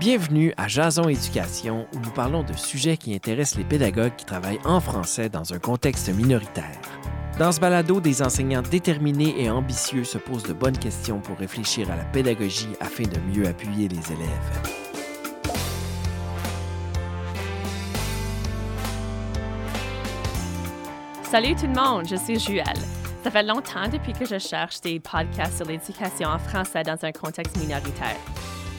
Bienvenue à Jason Éducation où nous parlons de sujets qui intéressent les pédagogues qui travaillent en français dans un contexte minoritaire. Dans ce balado, des enseignants déterminés et ambitieux se posent de bonnes questions pour réfléchir à la pédagogie afin de mieux appuyer les élèves. Salut tout le monde, je suis Juelle. Ça fait longtemps depuis que je cherche des podcasts sur l'éducation en français dans un contexte minoritaire.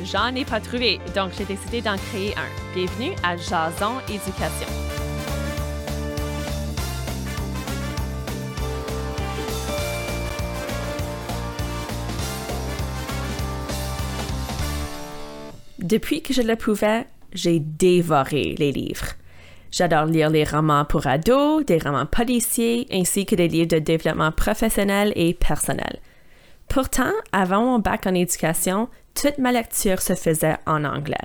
J'en ai pas trouvé, donc j'ai décidé d'en créer un. Bienvenue à Jason Éducation. Depuis que je le pouvais, j'ai dévoré les livres. J'adore lire les romans pour ados, des romans policiers, ainsi que des livres de développement professionnel et personnel. Pourtant, avant mon bac en éducation, toute ma lecture se faisait en anglais.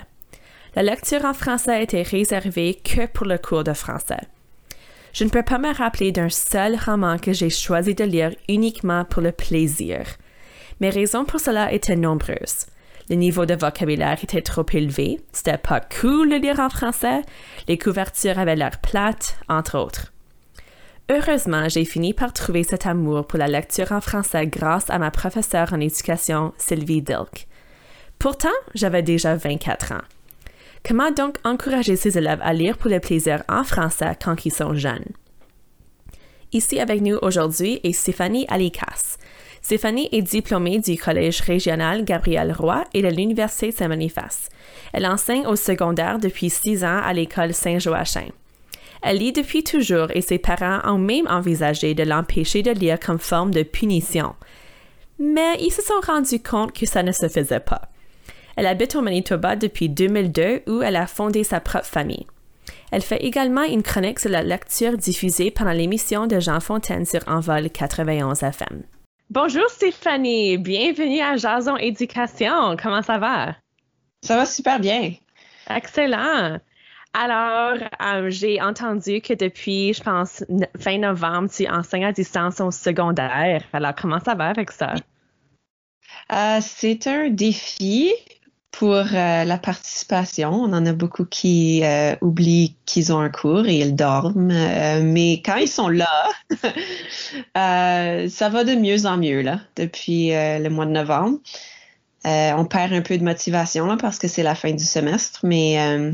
La lecture en français était réservée que pour le cours de français. Je ne peux pas me rappeler d'un seul roman que j'ai choisi de lire uniquement pour le plaisir. Mes raisons pour cela étaient nombreuses. Le niveau de vocabulaire était trop élevé, c'était pas cool de lire en français, les couvertures avaient l'air plates, entre autres. Heureusement, j'ai fini par trouver cet amour pour la lecture en français grâce à ma professeure en éducation, Sylvie Dilk. Pourtant, j'avais déjà 24 ans. Comment donc encourager ses élèves à lire pour le plaisir en français quand ils sont jeunes? Ici avec nous aujourd'hui est Stéphanie Alikas. Stéphanie est diplômée du Collège régional Gabriel Roy et de l'Université Saint-Boniface. Elle enseigne au secondaire depuis six ans à l'école Saint-Joachim. Elle lit depuis toujours et ses parents ont même envisagé de l'empêcher de lire comme forme de punition. Mais ils se sont rendus compte que ça ne se faisait pas. Elle habite au Manitoba depuis 2002 où elle a fondé sa propre famille. Elle fait également une chronique sur la lecture diffusée pendant l'émission de Jean Fontaine sur Envol 91 FM. Bonjour Stéphanie, bienvenue à Jason Éducation. Comment ça va? Ça va super bien. Excellent. Alors, euh, j'ai entendu que depuis, je pense, fin novembre, tu enseignes à distance au secondaire. Alors, comment ça va avec ça? Euh, c'est un défi pour euh, la participation. On en a beaucoup qui euh, oublient qu'ils ont un cours et ils dorment. Euh, mais quand ils sont là, ça va de mieux en mieux là, depuis le mois de novembre. on perd un peu de motivation là, parce que c'est la fin du semestre, mais,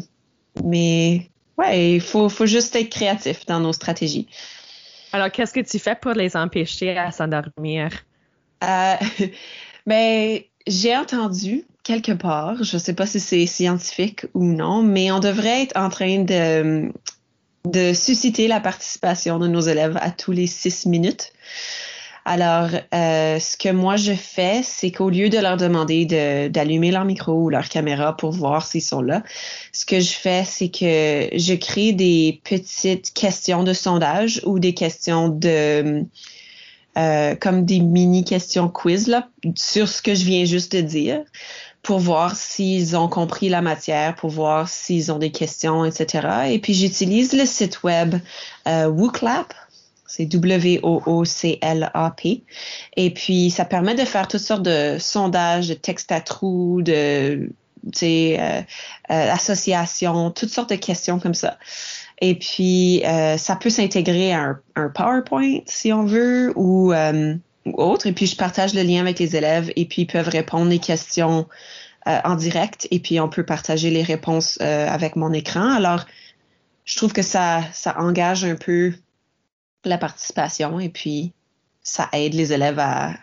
mais ouais, il faut, faut juste être créatif dans nos stratégies. Alors, qu'est-ce que tu fais pour les empêcher à s'endormir? ben, j'ai entendu quelque part, je ne sais pas si c'est scientifique ou non, mais on devrait être en train de, susciter la participation de nos élèves à tous les six minutes. Alors, euh, ce que moi je fais, c'est qu'au lieu de leur demander d'allumer leur micro ou leur caméra pour voir s'ils sont là, ce que je fais, c'est que je crée des petites questions de sondage ou des questions de euh, comme des mini questions quiz là, sur ce que je viens juste de dire pour voir s'ils ont compris la matière, pour voir s'ils ont des questions, etc. Et puis j'utilise le site web euh, WooClap. C'est W-O-O-C-L-A-P. Et puis, ça permet de faire toutes sortes de sondages, de textes à trous, de euh, euh, associations, toutes sortes de questions comme ça. Et puis, euh, ça peut s'intégrer à un, PowerPoint si on veut ou, euh, autre. Et puis, je partage le lien avec les élèves et puis ils peuvent répondre les questions euh, en direct et puis on peut partager les réponses avec mon écran. Alors, je trouve que ça, ça engage un peu la participation et puis ça aide les élèves à,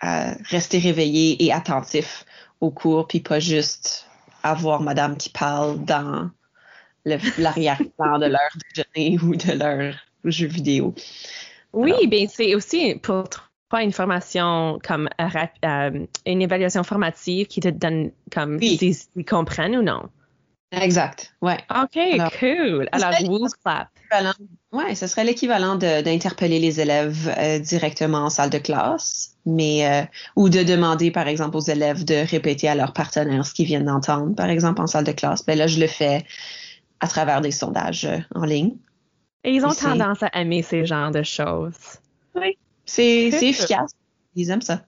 à rester réveillés et attentifs au cours, puis pas juste avoir madame qui parle dans l'arrière-plan de leur déjeuner ou de leur jeu vidéo. Oui, bien c'est aussi pour pas une formation comme euh, euh, une évaluation formative qui te donne comme s'ils comprennent ou non? Exact, ouais. OK, cool. Alors, clap. Oui, ce serait l'équivalent d'interpeller les élèves euh, directement en salle de classe, mais ou de demander, par exemple, aux élèves de répéter à leurs partenaires ce qu'ils viennent d'entendre, par exemple, en salle de classe. Ben là, je le fais à travers des sondages euh, en ligne. Et ils ont tendance à aimer ces genres de choses. Oui, c'est efficace. Ils aiment ça.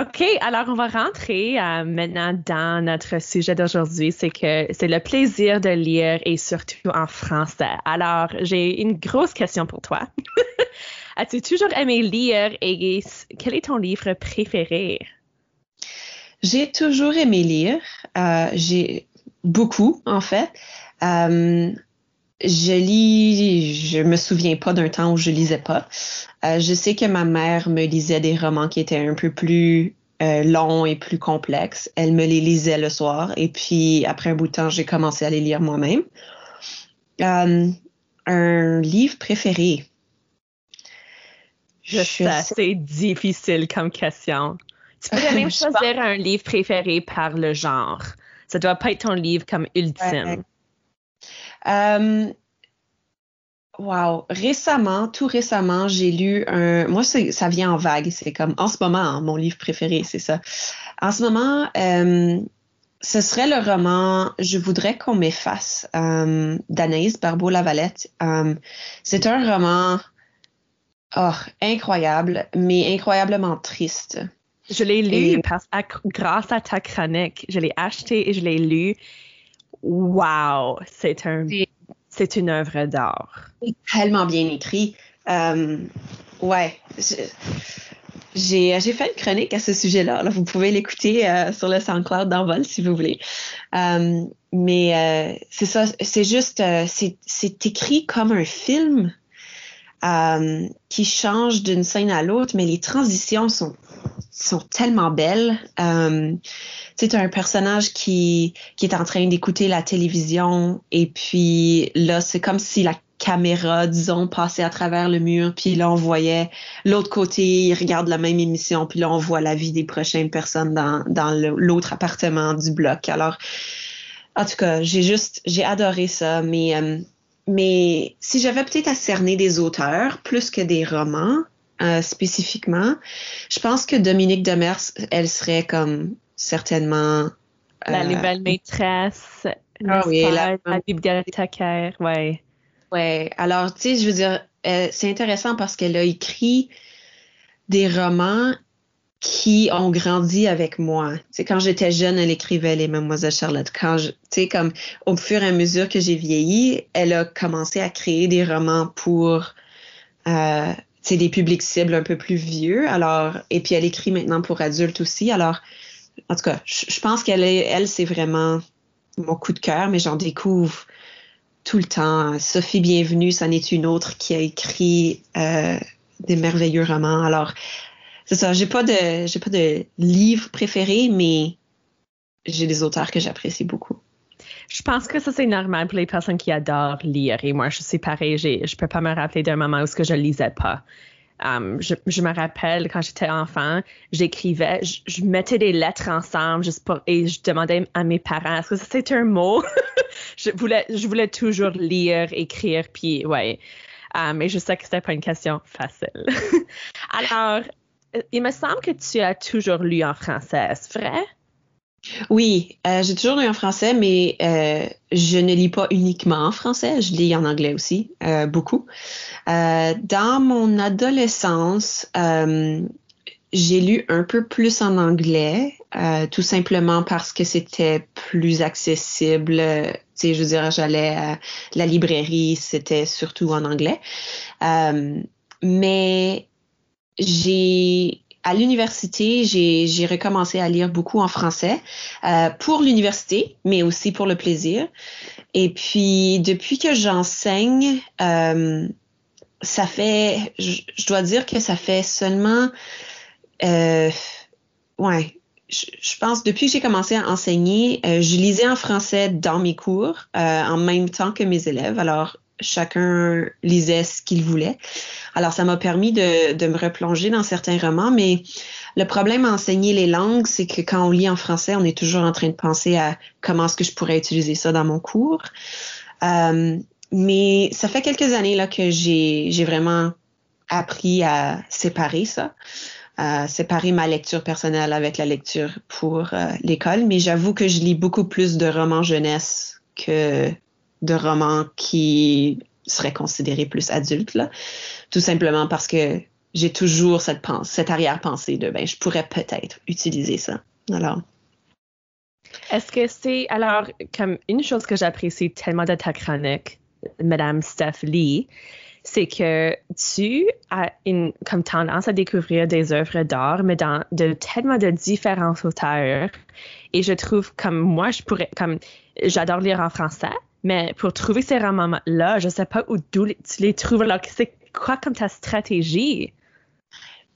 OK, alors on va rentrer euh, maintenant dans notre sujet d'aujourd'hui, c'est que c'est le plaisir de lire et surtout en français. Alors, j'ai une grosse question pour toi. As-tu toujours aimé lire et quel est ton livre préféré? J'ai toujours aimé lire. Euh, j'ai beaucoup, en fait. Euh, je lis, je me souviens pas d'un temps où je lisais pas. Euh, je sais que ma mère me lisait des romans qui étaient un peu plus euh, longs et plus complexes. Elle me les lisait le soir et puis après un bout de temps, j'ai commencé à les lire moi-même. Euh, un livre préféré. Je sais, c'est difficile comme question. Tu peux même choisir un livre préféré par le genre. Ça doit pas être ton livre comme ultime. Euh, wow. Récemment, tout récemment, j'ai lu un. Moi, ça vient en vague. C'est comme en ce moment, hein, mon livre préféré, c'est ça. En ce moment, euh, ce serait le roman Je voudrais qu'on m'efface euh, d'Anaïs Barbeau-Lavalette. Euh, c'est un roman oh, incroyable, mais incroyablement triste. Je l'ai lu grâce à ta chronique. Je l'ai acheté et je l'ai lu wow, c'est un, c'est une œuvre d'art. Tellement bien écrit. Euh, ouais, j'ai, j'ai fait une chronique à ce sujet-là. Là, vous pouvez l'écouter euh, sur le SoundCloud d'Envol si vous voulez. Euh, mais c'est ça, c'est juste, c'est, c'est écrit comme un film. Qui change d'une scène à l'autre, mais les transitions sont sont tellement belles. Euh, sais, un personnage qui, qui est en train d'écouter la télévision et puis là, c'est comme si la caméra, disons, passait à travers le mur, puis là, on voyait l'autre côté, il regarde la même émission, puis là, on voit la vie des prochaines personnes dans, dans l'autre appartement du bloc. Alors, en tout cas, j'ai juste, j'ai adoré ça, mais, euh, mais si j'avais peut-être à cerner des auteurs plus que des romans, euh, spécifiquement. Je pense que Dominique Demers, elle serait comme certainement. La euh, nouvelle maîtresse, ah oui, la, la bibliothécaire, ouais. Ouais, alors, tu sais, je veux dire, euh, c'est intéressant parce qu'elle a écrit des romans qui ont grandi avec moi. Tu quand j'étais jeune, elle écrivait les Mademoiselle Charlotte. Quand sais, comme au fur et à mesure que j'ai vieilli, elle a commencé à créer des romans pour euh, des publics cibles un peu plus vieux. Alors, et puis elle écrit maintenant pour adultes aussi. Alors, en tout cas, je, pense qu'elle est, elle, c'est vraiment mon coup de cœur, mais j'en découvre tout le temps. Sophie Bienvenue, ça n'est une autre qui a écrit euh, des merveilleux romans. Alors, c'est ça. J'ai pas de, j'ai pas de livre préféré, mais j'ai des auteurs que j'apprécie beaucoup. Je pense que ça, c'est normal pour les personnes qui adorent lire. Et moi, je suis pareil. Je peux pas me rappeler d'un moment où ce que je lisais pas. Um, je, me rappelle quand j'étais enfant, j'écrivais, je, mettais des lettres ensemble juste pour, et je demandais à mes parents est-ce que c'est un mot? je voulais, je voulais toujours lire, écrire, puis ouais. Um, je sais que c'était pas une question facile. Alors, il me semble que tu as toujours lu en français, est-ce vrai? Oui, euh, j'ai toujours lu en français, mais euh, je ne lis pas uniquement en français, je lis en anglais aussi, euh, beaucoup. dans mon adolescence, j'ai lu un peu plus en anglais, tout simplement parce que c'était plus accessible. Tu sais, je veux dire, j'allais à la librairie, c'était surtout en anglais. mais j'ai à l'université, j'ai recommencé à lire beaucoup en français euh, pour l'université, mais aussi pour le plaisir. Et puis, depuis que j'enseigne, euh, ça fait, je, dois dire que ça fait seulement, euh, ouais, je, je, pense depuis que j'ai commencé à enseigner, euh, je lisais en français dans mes cours euh, en même temps que mes élèves. Alors, chacun lisait ce qu'il voulait. Alors, ça m'a permis de, de, me replonger dans certains romans, mais le problème à enseigner les langues, c'est que quand on lit en français, on est toujours en train de penser à comment est-ce que je pourrais utiliser ça dans mon cours. Euh, mais ça fait quelques années là que j'ai vraiment appris à séparer ça, à séparer ma lecture personnelle avec la lecture pour euh, l'école. Mais j'avoue que je lis beaucoup plus de romans jeunesse que de romans qui seraient considérés plus adultes, là. tout simplement parce que j'ai toujours cette pensée, cette arrière-pensée de ben je pourrais peut-être utiliser ça. Alors. Est-ce que c'est alors comme une chose que j'apprécie tellement de ta chronique, Madame Steph Lee, c'est que tu as une comme tendance à découvrir des œuvres d'art, mais dans de tellement de différents auteurs. Et je trouve comme moi, je pourrais comme j'adore lire en français, mais pour trouver ces romans-là, je sais pas où tu les trouves. Alors, c'est quoi comme ta stratégie?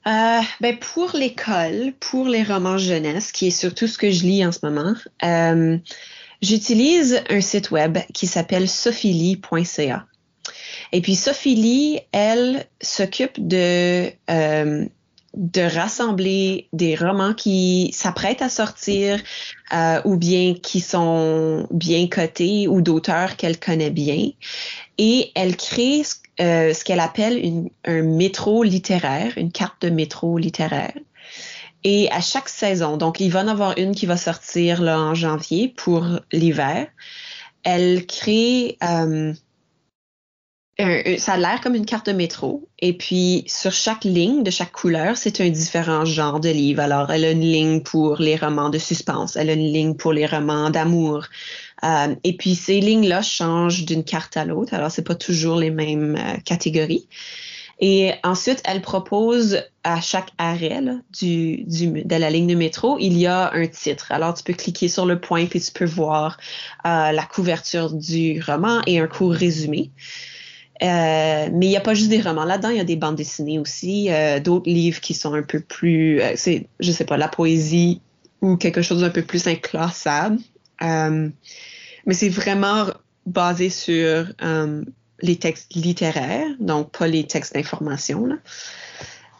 Euh, ben pour l'école, pour les romans jeunesse, qui est surtout ce que je lis en ce moment, euh, j'utilise un site web qui s'appelle sophilie.ca. Et puis Sophie elle s'occupe de euh, de rassembler des romans qui s'apprêtent à sortir euh, ou bien qui sont bien cotés ou d'auteurs qu'elle connaît bien. Et elle crée euh, ce qu'elle appelle un métro littéraire, une carte de métro littéraire. Et à chaque saison, donc il va en avoir une qui va sortir là, en janvier pour l'hiver, elle crée euh, ça a l'air comme une carte de métro. Et puis, sur chaque ligne de chaque couleur, c'est un différent genre de livre. Alors, elle a une ligne pour les romans de suspense, elle a une ligne pour les romans d'amour. Euh, et puis, ces lignes-là changent d'une carte à l'autre. Alors, c'est pas toujours les mêmes euh, catégories. Et ensuite, elle propose à chaque arrêt de la ligne de métro, il y a un titre. Alors, tu peux cliquer sur le point puis tu peux voir euh, la couverture du roman et un court résumé. Euh, mais il n'y a pas juste des romans là-dedans, il y a des bandes dessinées aussi, euh, d'autres livres qui sont un peu plus, euh, c'est, je sais pas, la poésie ou quelque chose d'un peu plus inclassable. mais c'est vraiment basé sur les textes littéraires, donc pas les textes d'information.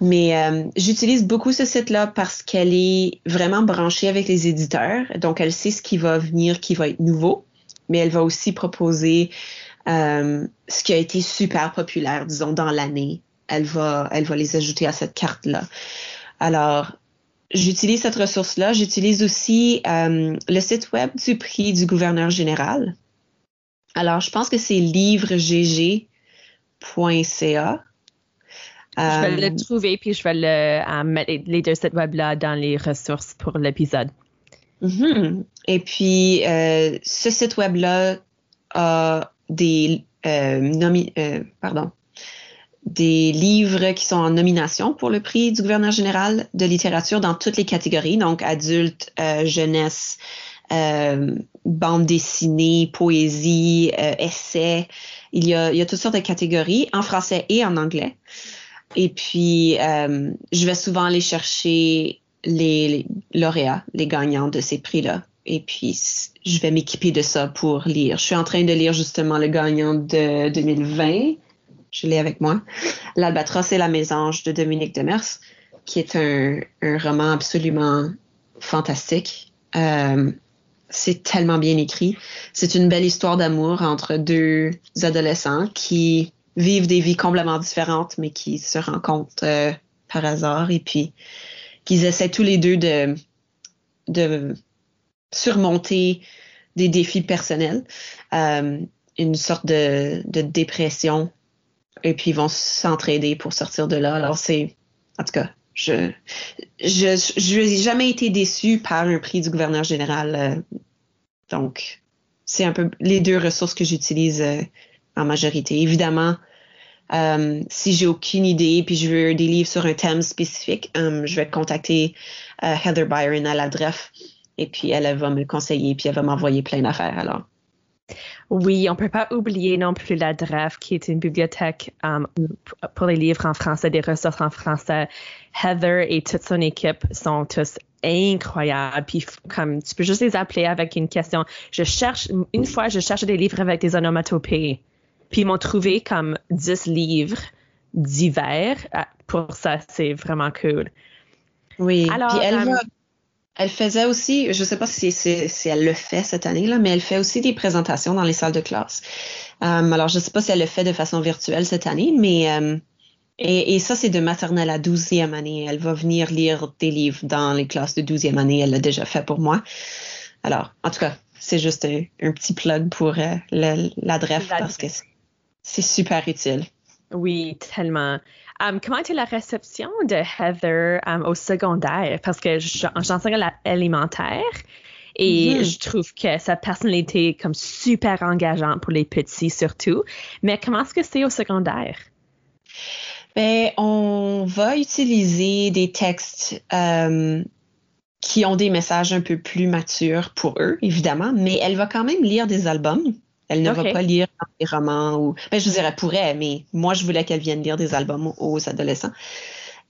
Mais j'utilise beaucoup ce site-là parce qu'elle est vraiment branchée avec les éditeurs, donc elle sait ce qui va venir, qui va être nouveau, mais elle va aussi proposer euh, ce qui a été super populaire, disons, dans l'année. Elle va, elle va les ajouter à cette carte-là. Alors, j'utilise cette ressource-là. J'utilise aussi euh, le site web du prix du gouverneur général. Alors, je pense que c'est livregg.ca. je vais le euh, trouver, puis je vais le, mettre les deux sites web-là dans les ressources pour l'épisode. Mm-hmm. Et puis, ce site web-là a des, euh, euh, pardon, des livres qui sont en nomination pour le prix du gouverneur général de littérature dans toutes les catégories, donc adultes, euh, jeunesse, bande dessinée, poésie, essai. Il y, a, il y a toutes sortes de catégories en français et en anglais. Et puis, je vais souvent aller chercher les lauréats, les gagnants de ces prix-là et puis je vais m'équiper de ça pour lire. Je suis en train de lire justement le gagnant de 2020. Je l'ai avec moi. L'Albatros et la Mésange de Dominique Demers, qui est un, roman absolument fantastique. Euh, c'est tellement bien écrit. C'est une belle histoire d'amour entre deux adolescents qui vivent des vies complètement différentes, mais qui se rencontrent euh, par hasard et puis qu'ils essaient tous les deux de, de surmonter des défis personnels, euh, une sorte de, dépression, et puis ils vont s'entraider pour sortir de là. Alors c'est, en tout cas, je je je n'ai jamais été déçue par un prix du gouverneur général. Euh, donc c'est un peu les deux ressources que j'utilise euh, en majorité. Évidemment, si j'ai aucune idée puis je veux des livres sur un thème spécifique, je vais contacter Heather Byron à la DREF et puis elle, va me conseiller, puis elle va m'envoyer plein d'affaires alors. Oui, on peut pas oublier non plus la DREF, qui est une bibliothèque um, pour les livres en français, des ressources en français. Heather et toute son équipe sont tous incroyables. Puis comme tu peux juste les appeler avec une question. Je cherche, une fois, je cherchais des livres avec des onomatopées. Puis ils m'ont trouvé comme 10 livres divers. Ah, pour ça, c'est vraiment cool. Oui, Alors, puis elle um, elle faisait aussi, je ne sais pas si, si, elle le fait cette année, là, mais elle fait aussi des présentations dans les salles de classe. Euh, alors, je ne sais pas si elle le fait de façon virtuelle cette année, mais euh, et, ça, c'est de maternelle à douzième année. Elle va venir lire des livres dans les classes de douzième année. Elle l'a déjà fait pour moi. Alors, en tout cas, c'est juste un, petit plug pour euh, la, parce que c'est super utile. Oui, tellement. Um, comment était la réception de Heather um, au secondaire? Parce que j'enseigne l'alimentaire et mm-hmm. je trouve que sa personnalité est comme super engageante pour les petits surtout. Mais comment est-ce que c'est au secondaire? Ben, on va utiliser des textes euh, qui ont des messages un peu plus matures pour eux, évidemment, mais elle va quand même lire des albums. Elle ne va pas lire des romans ou. Ben, je dirais pourrait, mais moi, je voulais qu'elle vienne lire des albums aux adolescents.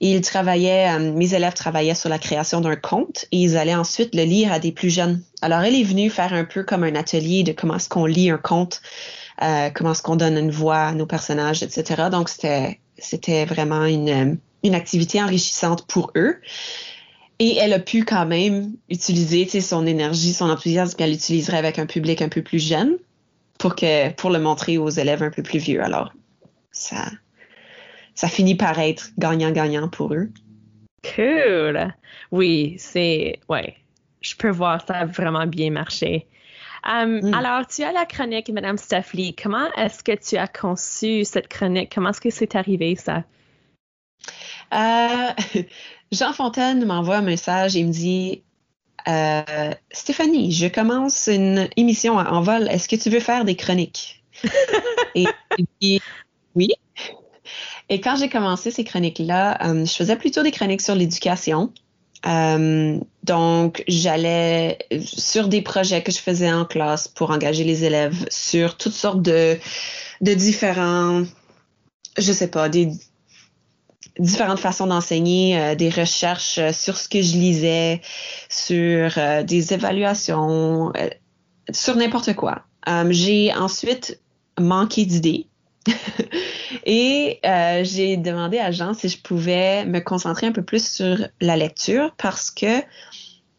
ils travaillaient, euh, mes élèves travaillaient sur la création d'un conte et ils allaient ensuite le lire à des plus jeunes. Alors, elle est venue faire un peu comme un atelier de comment est-ce qu'on lit un conte, euh, comment est-ce qu'on donne une voix à nos personnages, etc. Donc, c'était, c'était vraiment une, une activité enrichissante pour eux. Et elle a pu quand même utiliser son énergie, son enthousiasme qu'elle utiliserait avec un public un peu plus jeune pour que pour le montrer aux élèves un peu plus vieux. Alors, ça, ça finit par être gagnant-gagnant pour eux. Cool. Oui, c'est ouais. Je peux voir ça a vraiment bien marché. Um, mm. Alors, tu as la chronique, Madame Staffley. Comment est-ce que tu as conçu cette chronique? Comment est-ce que c'est arrivé, ça? Euh, Jean Fontaine m'envoie un message et me dit euh, Stéphanie, je commence une émission en vol. Est-ce que tu veux faire des chroniques? et, oui. Et quand j'ai commencé ces chroniques-là, euh, je faisais plutôt des chroniques sur l'éducation. Euh, donc, j'allais sur des projets que je faisais en classe pour engager les élèves sur toutes sortes de, de différents, je sais pas, des, différentes façons d'enseigner, euh, des recherches euh, sur ce que je lisais, sur euh, des évaluations, sur n'importe quoi. j'ai ensuite manqué d'idées. Et j'ai demandé à Jean si je pouvais me concentrer un peu plus sur la lecture parce que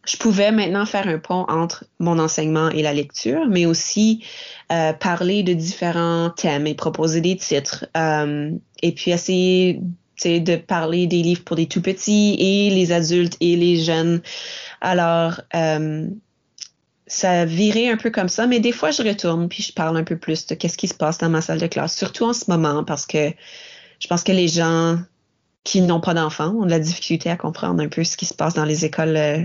je pouvais maintenant faire un pont entre mon enseignement et la lecture, mais aussi parler de différents thèmes et proposer des titres et puis essayer de parler des livres pour les tout petits et les adultes et les jeunes. Alors, euh, ça virait un peu comme ça, mais des fois, je retourne puis je parle un peu plus de qu'est-ce qui se passe dans ma salle de classe, surtout en ce moment, parce que je pense que les gens qui n'ont pas d'enfants ont de la difficulté à comprendre un peu ce qui se passe dans les écoles euh,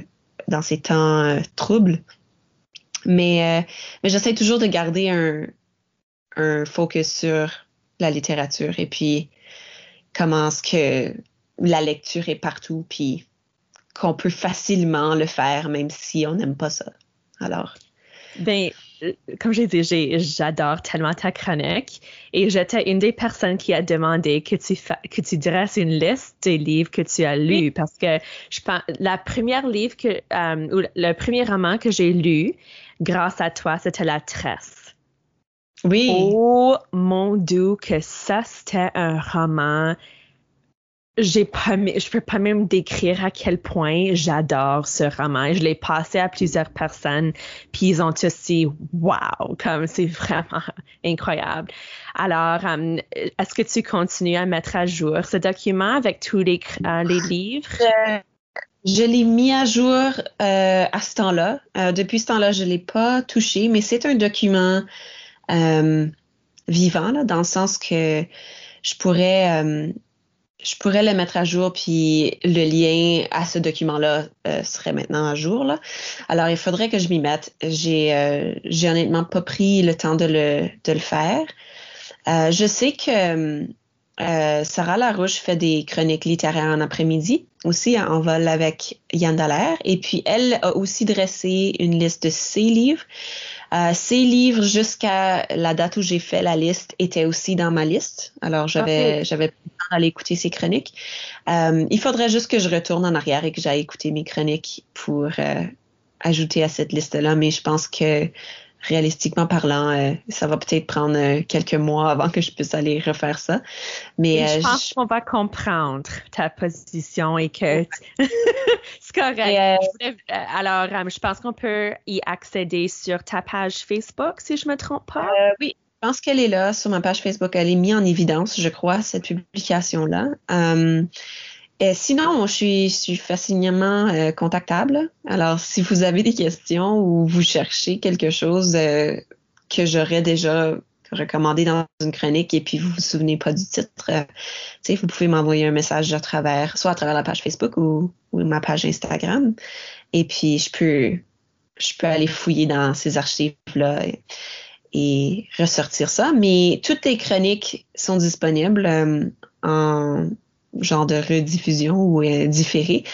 dans ces temps euh, troubles. Mais, mais j'essaie toujours de garder un, un focus sur la littérature et puis comment est-ce que la lecture est partout, puis qu'on peut facilement le faire, même si on n'aime pas ça. Alors. Ben, euh, comme j'ai dit, j'adore tellement ta chronique et j'étais une des personnes qui a demandé que tu, que tu dresses une liste des livres que tu as lus parce que je pense, la première livre que, euh, ou le premier roman que j'ai lu grâce à toi, c'était La Tresse. Oui. Oh mon Dieu, que ça, c'était un roman. J'ai pas, je peux pas même décrire à quel point j'adore ce roman. Je l'ai passé à plusieurs personnes, puis ils ont tous dit wow, comme c'est vraiment incroyable. Alors, euh, est-ce que tu continues à mettre à jour ce document avec tous les, euh, les livres? Euh, je l'ai mis à jour à ce temps-là. depuis ce temps-là, je l'ai pas touché, mais c'est un document euh, vivant, là, dans le sens que je pourrais, euh, je pourrais le mettre à jour, puis le lien à ce document-là euh, serait maintenant à jour. Là. Alors, il faudrait que je m'y mette. J'ai, j'ai honnêtement pas pris le temps de le, de le faire. je sais que Sarah Larouche fait des chroniques littéraires en après-midi, aussi en vol avec Yann Dallaire. Et puis, elle a aussi dressé une liste de ses livres. Euh, ces livres, jusqu'à la date où j'ai fait la liste, étaient aussi dans ma liste. Alors, j'avais j'avais pu aller écouter ces chroniques. Euh, il faudrait juste que je retourne en arrière et que j'aille écouter mes chroniques pour euh, ajouter à cette liste-là. Mais je pense que réalistiquement parlant, euh, ça va peut-être prendre euh, quelques mois avant que je puisse aller refaire ça. Mais je euh, pense qu'on va comprendre ta position et que c'est correct. alors, je pense qu'on peut y accéder sur ta page Facebook, si je me trompe pas. oui. Je pense qu'elle est là sur ma page Facebook. Elle est mise en évidence, je crois, cette publication-là. Et sinon, je suis, je suis facilement euh, contactable. Alors, si vous avez des questions ou vous cherchez quelque chose euh, que j'aurais déjà recommandé dans une chronique et puis vous vous souvenez pas du titre, euh, vous pouvez m'envoyer un message à travers, soit à travers la page Facebook ou, ma page Instagram. Et puis, je peux, je peux aller fouiller dans ces archives-là et, ressortir ça. Mais toutes les chroniques sont disponibles euh, en genre de rediffusion ou euh, différé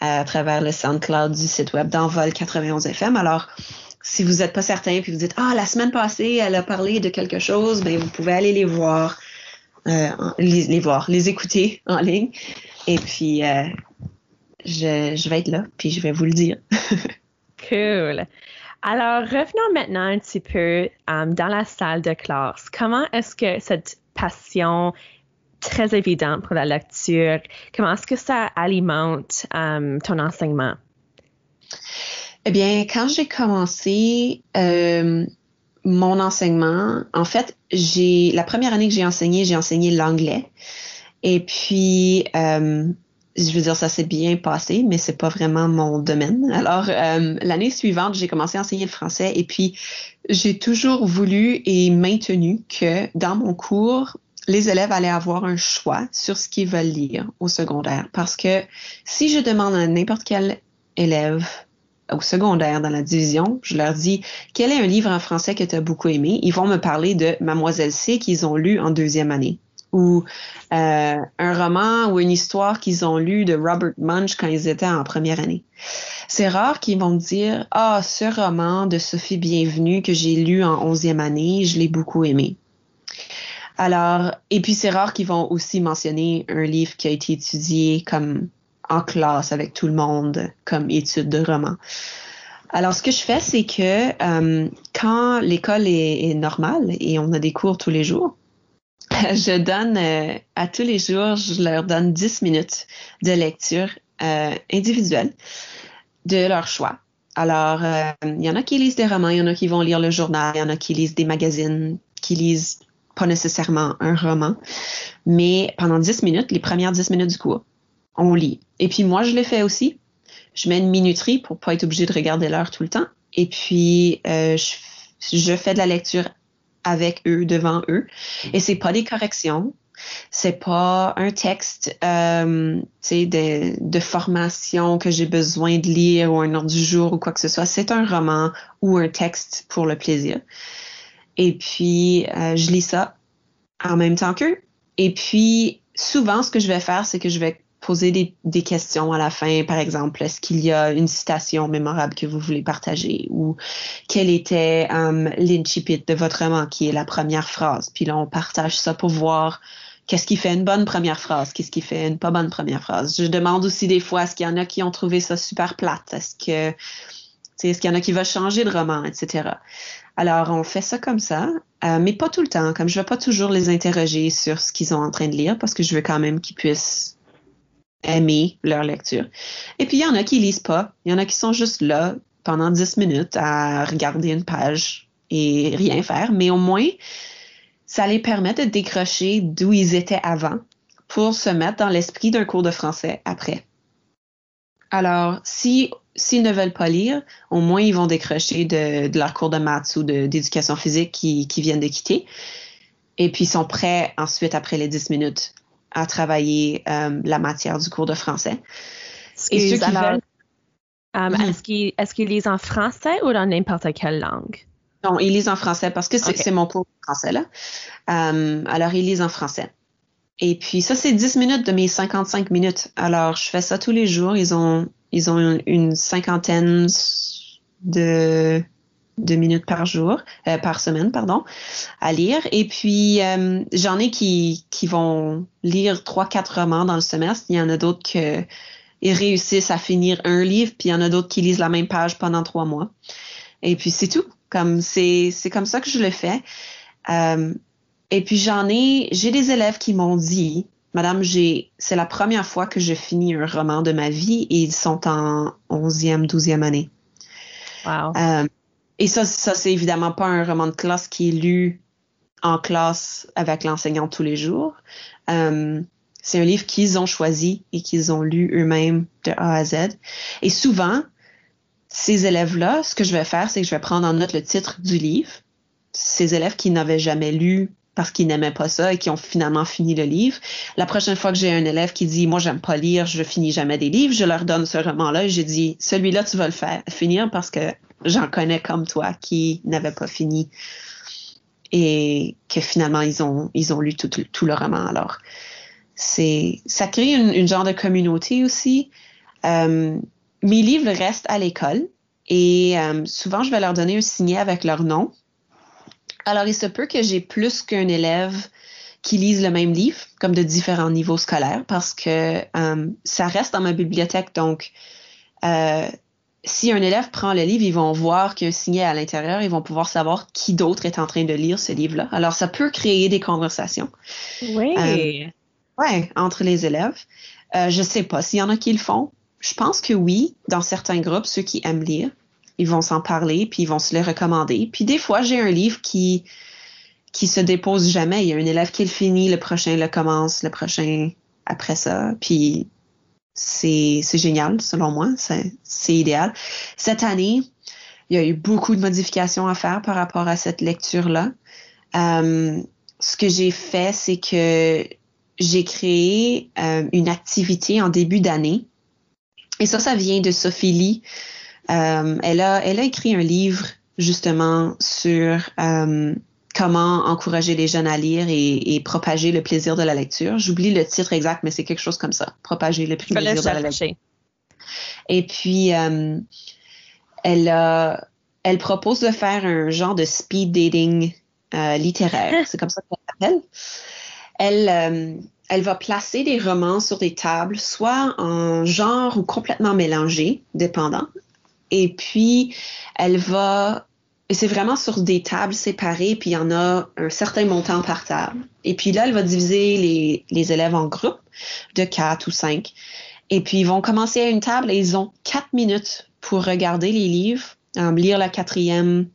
à travers le SoundCloud du site web d'Envol 91 FM. Alors, si vous n'êtes pas certain puis vous dites ah la semaine passée elle a parlé de quelque chose, ben vous pouvez aller les voir, euh, les, voir, les écouter en ligne et puis euh, je, je vais être là puis je vais vous le dire. cool. Alors revenons maintenant un petit peu um, dans la salle de classe. Comment est-ce que cette passion très évidente pour la lecture, comment est-ce que ça alimente um, ton enseignement? Eh bien, quand j'ai commencé euh, mon enseignement, en fait, j'ai la première année que j'ai enseigné, j'ai enseigné l'anglais. Et puis, euh, je veux dire, ça s'est bien passé, mais c'est pas vraiment mon domaine. Alors, euh, l'année suivante, j'ai commencé à enseigner le français et puis j'ai toujours voulu et maintenu que dans mon cours, les élèves allaient avoir un choix sur ce qu'ils veulent lire au secondaire. Parce que si je demande à n'importe quel élève au secondaire dans la division, je leur dis quel est un livre en français que tu as beaucoup aimé, ils vont me parler de Mademoiselle C qu'ils ont lu en deuxième année ou euh, un roman ou une histoire qu'ils ont lu de Robert Munch quand ils étaient en première année. C'est rare qu'ils vont dire ah ce roman de Sophie Bienvenue que j'ai lu en onzième année, je l'ai beaucoup aimé. Alors, et puis c'est rare qu'ils vont aussi mentionner un livre qui a été étudié comme en classe avec tout le monde comme étude de roman. Alors, ce que je fais, c'est que euh, quand l'école est, normale et on a des cours tous les jours, je donne euh, à tous les jours, je leur donne 10 minutes de lecture euh, individuelle de leur choix. Alors, il y en a qui lisent des romans, il y en a qui vont lire le journal, il y en a qui lisent des magazines, qui lisent pas nécessairement un roman, mais pendant 10 minutes, les premières 10 minutes du cours, on lit. Et puis moi, je l'ai fait aussi. Je mets une minuterie pour pas être obligé de regarder l'heure tout le temps. Et puis, euh, je, fais de la lecture avec eux, devant eux. Et c'est pas des corrections. C'est pas un texte euh, de formation que j'ai besoin de lire ou un ordre du jour ou quoi que ce soit. C'est un roman ou un texte pour le plaisir. Et puis, euh, je lis ça en même temps qu'eux. Et puis, souvent, ce que je vais faire, c'est que je vais poser des, questions à la fin, par exemple, est-ce qu'il y a une citation mémorable que vous voulez partager? Ou quel était um, l'incipit de votre roman qui est la première phrase? Puis là, on partage ça pour voir qu'est-ce qui fait une bonne première phrase, qu'est-ce qui fait une pas bonne première phrase. Je demande aussi des fois, est-ce qu'il y en a qui ont trouvé ça super plate? Est-ce que, est-ce qu'il y en a qui veulent changer de roman, etc. Alors, on fait ça comme ça, euh, mais pas tout le temps. Comme je ne vais pas toujours les interroger sur ce qu'ils sont en train de lire parce que je veux quand même qu'ils puissent aimer leur lecture. Et puis, il y en a qui lisent pas. Il y en a qui sont juste là pendant 10 minutes à regarder une page et rien faire. Mais au moins, ça les permet de décrocher d'où ils étaient avant pour se mettre dans l'esprit d'un cours de français après. Alors, si s'ils ne veulent pas lire, au moins ils vont décrocher de, leur cours de maths ou d'éducation physique qui, qui viennent de quitter. Et puis ils sont prêts ensuite, après les 10 minutes, à travailler euh, la matière du cours de français. Et ceux qui veulent... Um, mhm. Est-ce qu'ils lisent en français ou dans n'importe quelle langue? Non, ils lisent en français parce que c'est mon cours de français là. Um, alors, ils lisent en français. Et puis ça, c'est 10 minutes de mes 55 minutes. Alors, je fais ça tous les jours. Ils ont, ils ont une cinquantaine de deux minutes par jour, euh, par semaine, pardon, à lire. Et puis, euh, j'en ai qui, qui vont lire trois, quatre romans dans le semestre. Il y en a d'autres qui réussissent à finir un livre, puis il y en a d'autres qui lisent la même page pendant trois mois. Et puis, c'est tout. Comme c'est, c'est comme ça que je le fais. Euh, et puis, j'en ai, j'ai des élèves qui m'ont dit, Madame, j'ai, c'est la première fois que je finis un roman de ma vie et ils sont en onzième, douzième année. Wow. Et ça, ça c'est évidemment pas un roman de classe qui est lu en classe avec l'enseignant tous les jours. Euh, c'est un livre qu'ils ont choisi et qu'ils ont lu eux-mêmes de A à Z. Et souvent, ces élèves-là, ce que je vais faire, c'est que je vais prendre en note le titre du livre. ces élèves qui n'avaient jamais lu parce qu'ils n'aimaient pas ça et qui ont finalement fini le livre. La prochaine fois que j'ai un élève qui dit moi j'aime pas lire, je finis jamais des livres, je leur donne ce roman-là et je dis celui-là tu vas le faire finir parce que j'en connais comme toi qui n'avaient pas fini et que finalement ils ont ils ont lu tout, le roman. Alors c'est ça crée une, une, genre de communauté aussi. Euh, mes livres restent à l'école et euh, souvent je vais leur donner un signet avec leur nom alors, il se peut que j'ai plus qu'un élève qui lise le même livre, comme de différents niveaux scolaires, parce que euh, ça reste dans ma bibliothèque. Donc, euh, si un élève prend le livre, ils vont voir qu'il y a un signet à l'intérieur, ils vont pouvoir savoir qui d'autre est en train de lire ce livre-là. Alors, ça peut créer des conversations. Oui. Euh, ouais, entre les élèves. Je sais pas s'il y en a qui le font. Je pense que oui, dans certains groupes, ceux qui aiment lire ils vont s'en parler, puis ils vont se les recommander. Puis des fois, j'ai un livre qui qui se dépose jamais. Il y a un élève qui le finit, le prochain le commence, le prochain après ça. Puis c'est génial, selon moi. C'est idéal. Cette année, il y a eu beaucoup de modifications à faire par rapport à cette lecture-là. Euh, ce que j'ai fait, c'est que j'ai créé euh, une activité en début d'année. Et ça, ça vient de Sophie Lee, euh, elle, a, elle a écrit un livre justement sur euh, comment encourager les jeunes à lire et, propager le plaisir de la lecture. J'oublie le titre exact, mais c'est quelque chose comme ça. Propager le plaisir de la lecture. Et puis, euh, elle, a, elle propose de faire un genre de speed dating littéraire. c'est comme ça qu'elle s'appelle. Elle, elle va placer des romans sur des tables, soit en genre ou complètement mélangés, dépendant. Et puis, elle va, c'est vraiment sur des tables séparées, puis il y en a un certain montant par table. Et puis là, elle va diviser les, les élèves en groupes de quatre ou cinq. Et puis, ils vont commencer à une table et ils ont quatre minutes pour regarder les livres, euh, lire la quatrième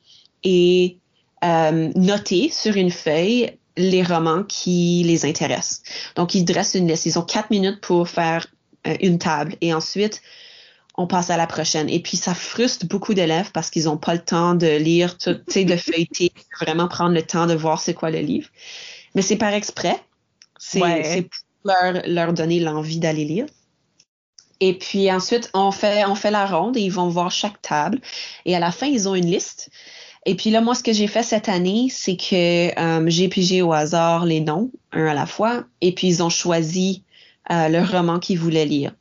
et euh, noter sur une feuille les romans qui les intéressent. Donc, ils dressent une liste. Ils ont quatre minutes pour faire euh, une table. Et ensuite, on passe à la prochaine. Et puis, ça frustre beaucoup d'élèves parce qu'ils n'ont pas le temps de lire, tu sais, de feuilleter, vraiment prendre le temps de voir c'est quoi le livre. Mais c'est par exprès. C'est pour leur, donner l'envie d'aller lire. Et puis ensuite, on fait, on fait la ronde et ils vont voir chaque table. Et à la fin, ils ont une liste. Et puis là, moi, ce que j'ai fait cette année, c'est que euh, j'ai pigé au hasard les noms, un à la fois, et puis ils ont choisi euh, le roman qu'ils voulaient lire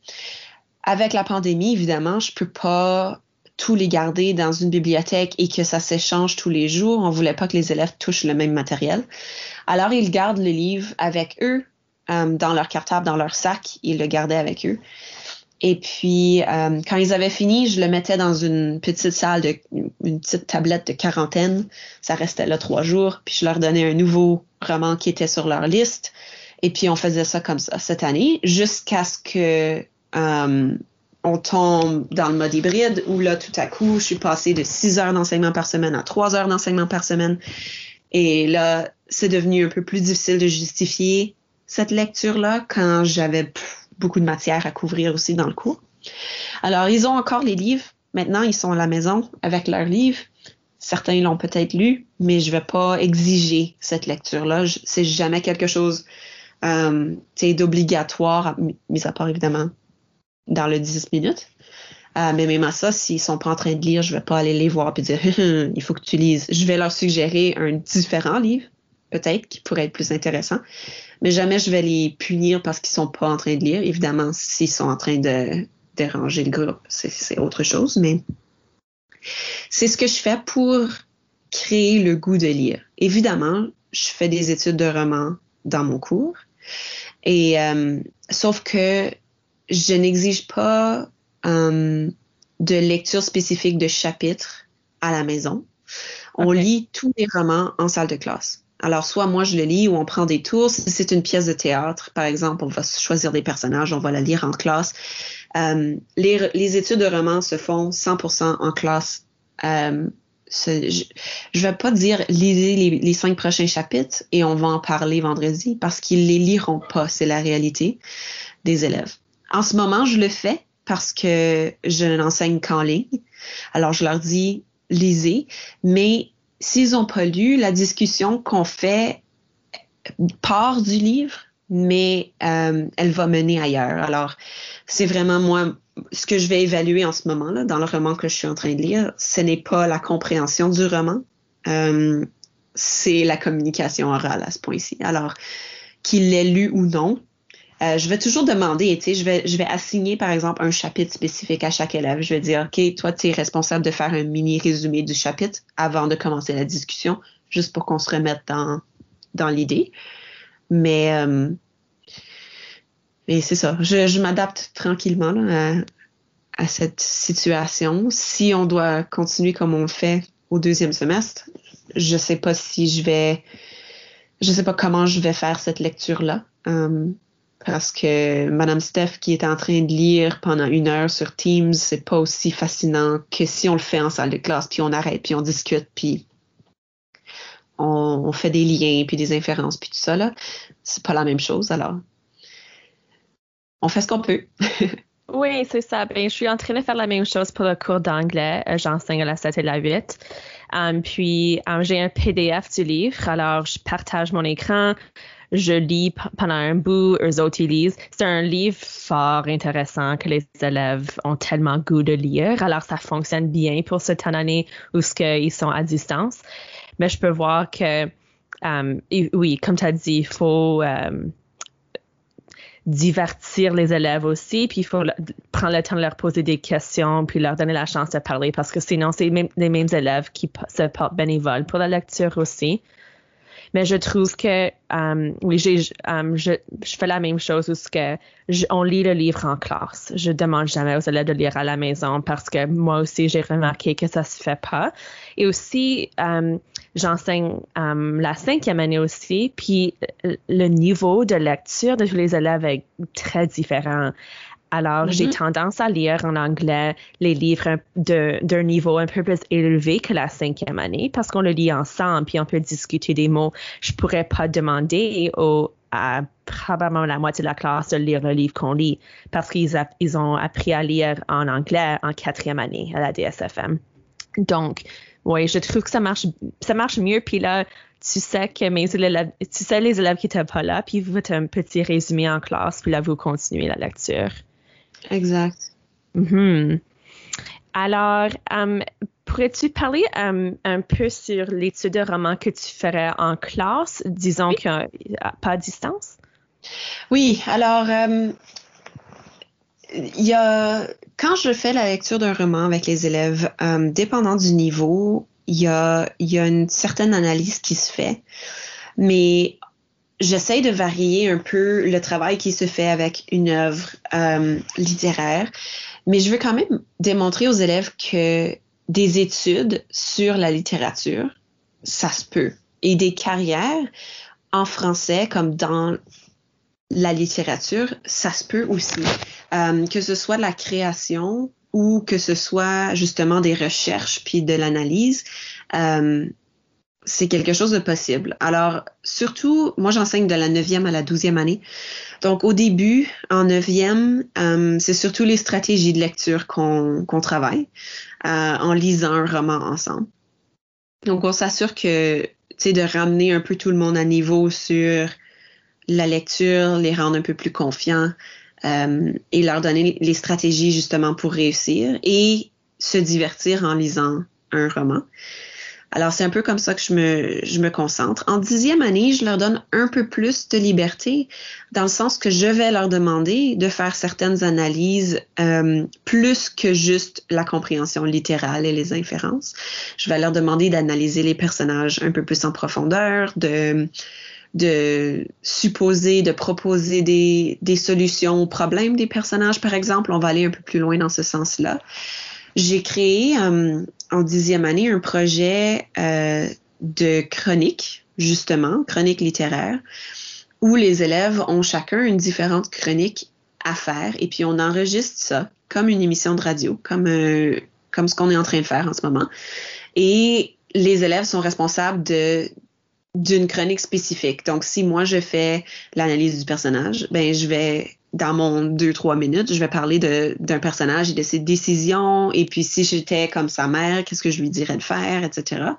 avec la pandémie, évidemment, je peux pas tous les garder dans une bibliothèque et que ça s'échange tous les jours. On voulait pas que les élèves touchent le même matériel. Alors, ils gardent le livre avec eux, euh, dans leur cartable, dans leur sac. Ils le gardaient avec eux. Et puis, euh, quand ils avaient fini, je le mettais dans une petite salle, de, une petite tablette de quarantaine. Ça restait là trois jours. Puis, je leur donnais un nouveau roman qui était sur leur liste. Et puis, on faisait ça comme ça cette année, jusqu'à ce que euh, on tombe dans le mode hybride où là, tout à coup, je suis passée de 6 heures d'enseignement par semaine à 3 heures d'enseignement par semaine. Et là, c'est devenu un peu plus difficile de justifier cette lecture-là quand j'avais beaucoup de matière à couvrir aussi dans le cours. Alors, ils ont encore les livres. Maintenant, ils sont à la maison avec leurs livres. Certains l'ont peut-être lu, mais je vais pas exiger cette lecture-là. C'est jamais quelque chose euh, d'obligatoire, mis à part évidemment dans le 10 minutes. Euh, mais même à ça, s'ils sont pas en train de lire, je vais pas aller les voir et dire il faut que tu lises. Je vais leur suggérer un différent livre, peut-être, qui pourrait être plus intéressant. Mais jamais je vais les punir parce qu'ils sont pas en train de lire. Évidemment, s'ils sont en train de déranger le groupe, c'est autre chose. Mais c'est ce que je fais pour créer le goût de lire. Évidemment, je fais des études de romans dans mon cours. Et euh, sauf que je n'exige pas um, de lecture spécifique de chapitres à la maison. On lit tous les romans en salle de classe. Alors, soit moi je le lis ou on prend des tours. Si c'est une pièce de théâtre, par exemple, on va choisir des personnages, on va la lire en classe. Um, les, les, études de romans se font 100% en classe. Um, je ne vais pas dire lisez les, les, cinq prochains chapitres et on va en parler vendredi parce qu'ils les liront pas. C'est la réalité des élèves. En ce moment, je le fais parce que je n'enseigne qu'en ligne. Alors, je leur dis, lisez, mais s'ils n'ont pas lu, la discussion qu'on fait part du livre, mais euh, elle va mener ailleurs. Alors, c'est vraiment moi, ce que je vais évaluer en ce moment, là, dans le roman que je suis en train de lire, ce n'est pas la compréhension du roman, euh, c'est la communication orale à ce point-ci. Alors, qu'il l'ait lu ou non, euh, je vais toujours demander, tu sais, je vais, je vais assigner, par exemple, un chapitre spécifique à chaque élève. Je vais dire, OK, toi, tu es responsable de faire un mini résumé du chapitre avant de commencer la discussion, juste pour qu'on se remette dans, dans l'idée. Mais, euh, mais c'est ça. Je, je m'adapte tranquillement à, à, cette situation. Si on doit continuer comme on le fait au deuxième semestre, je sais pas si je vais, je sais pas comment je vais faire cette lecture-là. Euh, parce que Madame Steph qui est en train de lire pendant une heure sur Teams, c'est pas aussi fascinant que si on le fait en salle de classe, puis on arrête, puis on discute, puis on, fait des liens, puis des inférences, puis tout ça là. C'est pas la même chose. Alors, on fait ce qu'on peut. oui, c'est ça. Ben, je suis en train de faire la même chose pour le cours d'anglais. Euh, j'enseigne à la 7 et la 8. Um, puis, um, j'ai un PDF du livre. Alors, je partage mon écran je lis pendant un bout, eux autres ils lisent. C'est un livre fort intéressant que les élèves ont tellement goût de lire. Alors, ça fonctionne bien pour cette année où ce ils sont à distance. Mais je peux voir que, um, oui, comme tu as dit, il faut um, divertir les élèves aussi, puis il faut prendre le temps de leur poser des questions, puis leur donner la chance de parler, parce que sinon, c'est les mêmes élèves qui se portent bénévoles pour la lecture aussi. Mais je trouve que um, oui, um, je, je, fais la même chose où que on lit le livre en classe. Je demande jamais aux élèves de lire à la maison parce que moi aussi j'ai remarqué que ça se fait pas. Et aussi um, j'enseigne la cinquième année aussi, puis le niveau de lecture de tous les élèves est très différent. Alors, j'ai mm-hmm. tendance à lire en anglais les livres d'un niveau un peu plus élevé que la cinquième année parce qu'on le lit ensemble puis on peut discuter des mots. Je pourrais pas demander au, à probablement la moitié de la classe de lire le livre qu'on lit parce qu'ils ils ont appris à lire en anglais en quatrième année à la DSFM. Donc, oui, je trouve que ça marche, ça marche mieux. Puis là, tu sais que mes élèves, tu sais les élèves qui étaient pas là, puis vous faites un petit résumé en classe, puis là, vous continuez la lecture. Exact. Mm-hmm. Alors, um, pourrais-tu parler um, un peu sur l'étude de roman que tu ferais en classe, disons que pas à distance? Oui, alors, um, il y a, quand je fais la lecture d'un roman avec les élèves, dépendant du niveau, il y a, il y a une certaine analyse qui se fait. Mais j'essaie de varier un peu le travail qui se fait avec une œuvre euh, littéraire, mais je veux quand même démontrer aux élèves que des études sur la littérature, ça se peut. Et des carrières en français comme dans la littérature, ça se peut aussi. Euh, que ce soit la création ou que ce soit justement des recherches puis de l'analyse. Euh, c'est quelque chose de possible. Alors, surtout, moi, j'enseigne de la neuvième à la douzième année. Donc, au début, en neuvième, euh, c'est surtout les stratégies de lecture qu'on travaille euh, en lisant un roman ensemble. Donc, on s'assure que, tu sais, de ramener un peu tout le monde à niveau sur la lecture, les rendre un peu plus confiants euh, et leur donner les stratégies justement pour réussir et se divertir en lisant un roman. Alors, c'est un peu comme ça que je me, je me concentre. En dixième année, je leur donne un peu plus de liberté, dans le sens que je vais leur demander de faire certaines analyses euh, plus que juste la compréhension littérale et les inférences. Je vais leur demander d'analyser les personnages un peu plus en profondeur, de de supposer, de proposer des, des solutions aux problèmes des personnages, par exemple. On va aller un peu plus loin dans ce sens-là. J'ai créé euh, en dixième année un projet euh, de chronique, justement, chronique littéraire, où les élèves ont chacun une différente chronique à faire et puis on enregistre ça comme une émission de radio, comme, euh, comme ce qu'on est en train de faire en ce moment. Et les élèves sont responsables de d'une chronique spécifique. Donc, si moi je fais l'analyse du personnage, ben je vais dans mon deux, trois minutes, je vais parler d'un personnage et de ses décisions. Et puis, si j'étais comme sa mère, qu'est-ce que je lui dirais de faire, etc.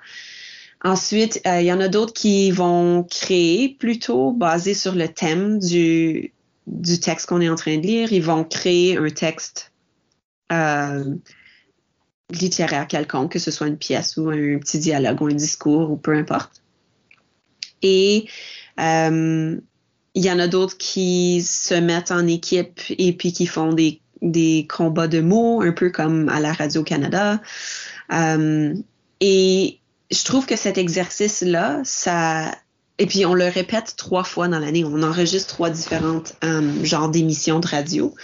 Ensuite, euh, il y en a d'autres qui vont créer plutôt basé sur le thème du, du texte qu'on est en train de lire. Ils vont créer un texte euh, littéraire quelconque, que ce soit une pièce ou un petit dialogue ou un discours ou peu importe. Et euh, il y en a d'autres qui se mettent en équipe et puis qui font des, des combats de mots, un peu comme à la Radio-Canada. Euh, et je trouve que cet exercice-là, ça. Et puis on le répète trois fois dans l'année. On enregistre trois différentes euh, genres d'émissions de radio.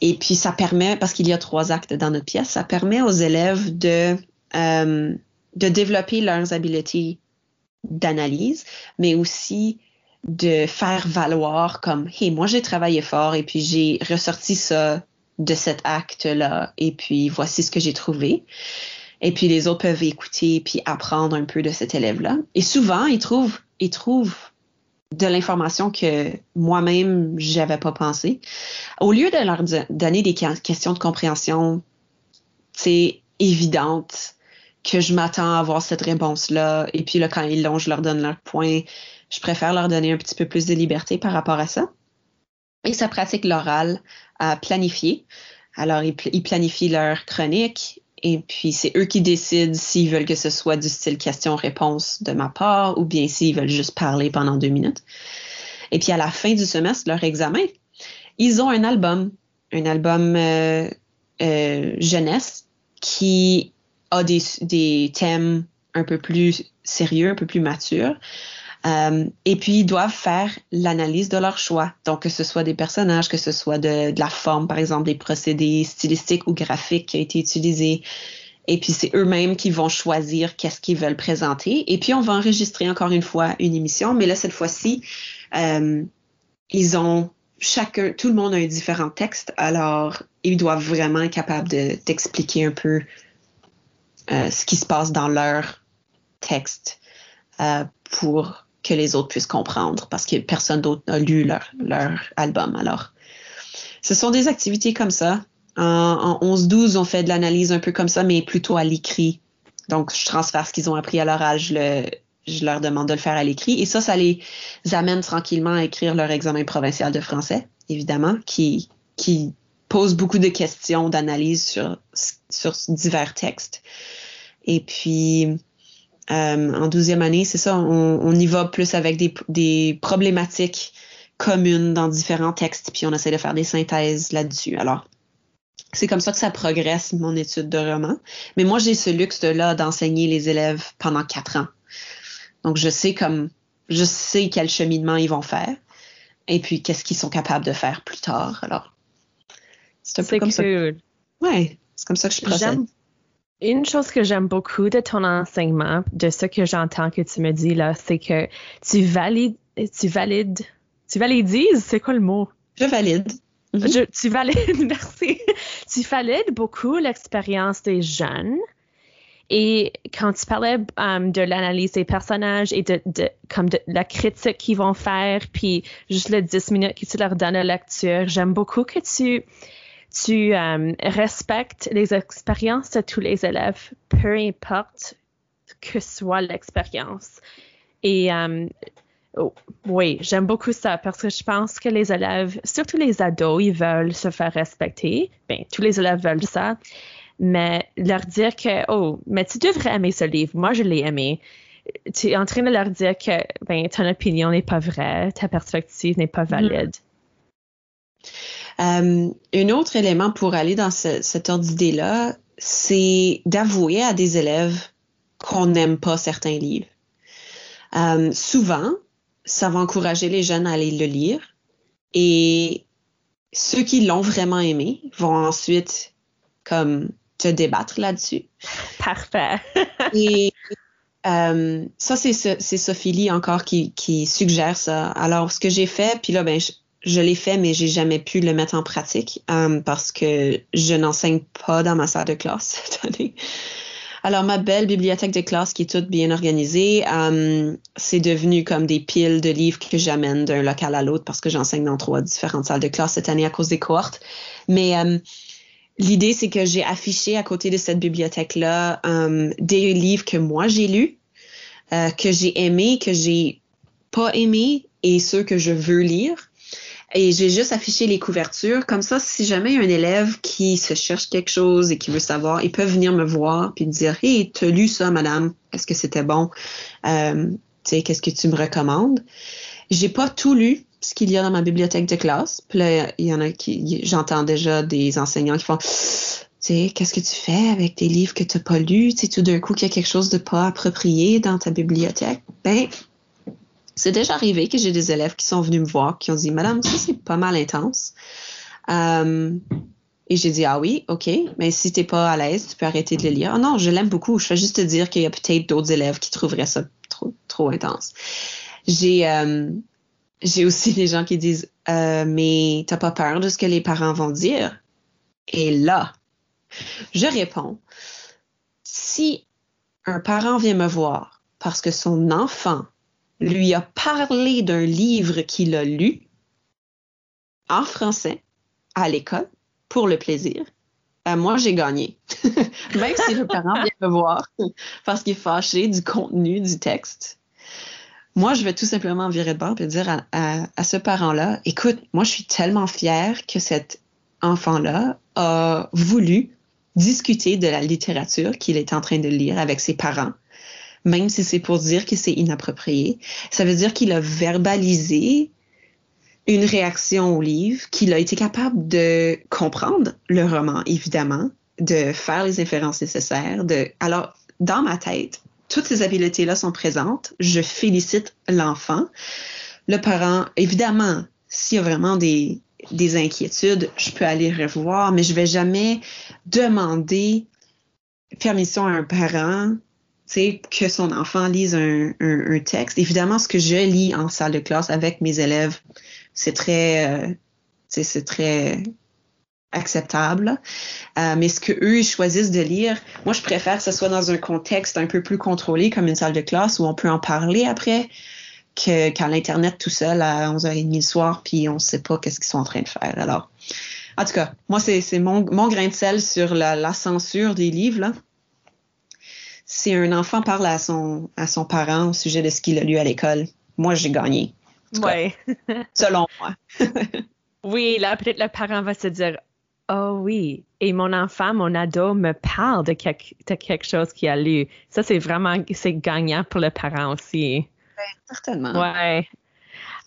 Et puis ça permet, parce qu'il y a trois actes dans notre pièce, ça permet aux élèves de, euh, de développer leurs habiletés d'analyse, mais aussi de faire valoir comme, hey, moi j'ai travaillé fort et puis j'ai ressorti ça de cet acte-là et puis voici ce que j'ai trouvé. Et puis les autres peuvent écouter puis apprendre un peu de cet élève-là. Et souvent, ils trouvent, ils trouvent de l'information que moi-même j'avais pas pensé. Au lieu de leur donner des questions de compréhension, c'est évidente que je m'attends à avoir cette réponse-là. Et puis là, quand ils l'ont, je leur donne leur point. Je préfère leur donner un petit peu plus de liberté par rapport à ça. Et ça pratique l'oral à planifier. Alors, ils, planifient leur chronique et puis, c'est eux qui décident s'ils veulent que ce soit du style question-réponse de ma part ou bien s'ils veulent juste parler pendant deux minutes. Et puis, à la fin du semestre, leur examen, ils ont un album, un album euh, euh, jeunesse qui a des thèmes un peu plus sérieux, un peu plus matures. Euh, et puis, ils doivent faire l'analyse de leur choix. Donc, que ce soit des personnages, que ce soit de, de la forme, par exemple, des procédés stylistiques ou graphiques qui ont été utilisés. Et puis, c'est eux-mêmes qui vont choisir qu'est-ce qu'ils veulent présenter. Et puis, on va enregistrer encore une fois une émission. Mais là, cette fois-ci, euh, ils ont chacun, tout le monde a un différent texte. Alors, ils doivent vraiment être capables d'expliquer un peu euh, ce qui se passe dans leur texte pour que les autres puissent comprendre parce que personne d'autre n'a lu leur, leur album. Alors, ce sont des activités comme ça. En, 11-12, on fait de l'analyse un peu comme ça, mais plutôt à l'écrit. Donc, je transfère ce qu'ils ont appris à l'oral, je, le, je leur demande de le faire à l'écrit. Et ça, ça les amène tranquillement à écrire leur examen provincial de français, évidemment, qui, qui pose beaucoup de questions d'analyse sur, sur divers textes. Et puis, euh, en douzième année, c'est ça, on, on, y va plus avec des, des, problématiques communes dans différents textes, puis on essaie de faire des synthèses là-dessus. Alors, c'est comme ça que ça progresse, mon étude de roman. Mais moi, j'ai ce luxe-là d'enseigner les élèves pendant quatre ans. Donc, je sais comme, je sais quel cheminement ils vont faire, et puis qu'est-ce qu'ils sont capables de faire plus tard. Alors, c'est un peu comme ça. Ouais, c'est comme ça que je procède. Une chose que j'aime beaucoup de ton enseignement, de ce que j'entends que tu me dis là, c'est que tu valides, tu valides, tu validises, c'est quoi le mot? Je valide. Mhm. tu valides, merci. tu valides beaucoup l'expérience des jeunes. Et quand tu parlais um, de l'analyse des personnages et de, de, comme de la critique qu'ils vont faire, puis juste les 10 minutes que tu leur donnes à lecture, j'aime beaucoup que tu tu euh, respectes les expériences de tous les élèves, peu importe que soit l'expérience. Et euh, oh, oui, j'aime beaucoup ça parce que je pense que les élèves, surtout les ados, ils veulent se faire respecter. Bien, tous les élèves veulent ça. Mais leur dire que, oh, mais tu devrais aimer ce livre. Moi, je l'ai aimé. Tu es en train de leur dire que, ben, ton opinion n'est pas vraie, ta perspective n'est pas mm-hmm. valide. Euh, un autre élément pour aller dans ce, cet ordre d'idée-là, c'est d'avouer à des élèves qu'on n'aime pas certains livres. Euh, souvent, ça va encourager les jeunes à aller le lire et ceux qui l'ont vraiment aimé vont ensuite comme te débattre là-dessus. Parfait. et euh, ça, c'est Sophie Lee encore qui, qui, suggère ça. Alors, ce que j'ai fait, puis là, ben, je, je l'ai fait, mais j'ai jamais pu le mettre en pratique euh, parce que je n'enseigne pas dans ma salle de classe cette année. Alors, ma belle bibliothèque de classe qui est toute bien organisée, euh, c'est devenu comme des piles de livres que j'amène d'un local à l'autre parce que j'enseigne dans trois différentes salles de classe cette année à cause des cohortes. Mais euh, l'idée, c'est que j'ai affiché à côté de cette bibliothèque-là des livres que moi j'ai lus que j'ai aimés, que j'ai pas aimés et ceux que je veux lire. Et j'ai juste affiché les couvertures. Comme ça, si jamais il un élève qui se cherche quelque chose et qui veut savoir, ils peuvent venir me voir puis me dire Hey, t'as lu ça, madame? Est-ce que c'était bon? Euh, tu sais, qu'est-ce que tu me recommandes? J'ai pas tout lu ce qu'il y a dans ma bibliothèque de classe. Puis là, il y en a qui. J'entends déjà des enseignants qui font qu'est-ce que tu fais avec des livres que tu n'as pas lus? Tu tout d'un coup, qu'il y a quelque chose de pas approprié dans ta bibliothèque? Ben, c'est déjà arrivé que j'ai des élèves qui sont venus me voir, qui ont dit, Madame, ça, c'est pas mal intense. Euh, et j'ai dit, ah oui, OK, mais si t'es pas à l'aise, tu peux arrêter de le lire. Ah non, je l'aime beaucoup. Je fais juste te dire qu'il y a peut-être d'autres élèves qui trouveraient ça trop, intense. J'ai, euh, aussi des gens qui disent, euh, mais t'as pas peur de ce que les parents vont dire? Et là, je réponds, si un parent vient me voir parce que son enfant lui a parlé d'un livre qu'il a lu en français à l'école pour le plaisir, ben moi j'ai gagné. Même si le parent vient me voir parce qu'il est fâché du contenu du texte, moi je vais tout simplement virer de bord et dire à, à ce parent-là, écoute, moi je suis tellement fière que cet enfant-là a voulu discuter de la littérature qu'il est en train de lire avec ses parents, même si c'est pour dire que c'est inapproprié. Ça veut dire qu'il a verbalisé une réaction au livre, qu'il a été capable de comprendre le roman, évidemment, de faire les inférences nécessaires. Alors, dans ma tête, toutes ces habiletés-là sont présentes. Je félicite l'enfant. Le parent, évidemment, s'il y a vraiment des, des inquiétudes, je peux aller revoir, mais je vais jamais demander permission à un parent que son enfant lise un, texte. Évidemment, ce que je lis en salle de classe avec mes élèves, c'est très, euh, c'est très acceptable. Euh, mais ce que eux choisissent de lire, moi, je préfère que ce soit dans un contexte un peu plus contrôlé, comme une salle de classe où on peut en parler après qu'à l'Internet tout seul à 11h30 le soir, puis on ne sait pas qu'est-ce qu'ils sont en train de faire. Alors, en tout cas, moi, c'est mon, grain de sel sur la, censure des livres. Si un enfant parle à son, à son parent au sujet de ce qu'il a lu à l'école, moi, j'ai gagné. Oui. selon moi. oui, là, peut-être le parent va se dire Oh oui, et mon enfant, mon ado me parle de, quelque, de quelque chose qu'il a lu. Ça, c'est vraiment, c'est gagnant pour le parent aussi certainement. Ouais.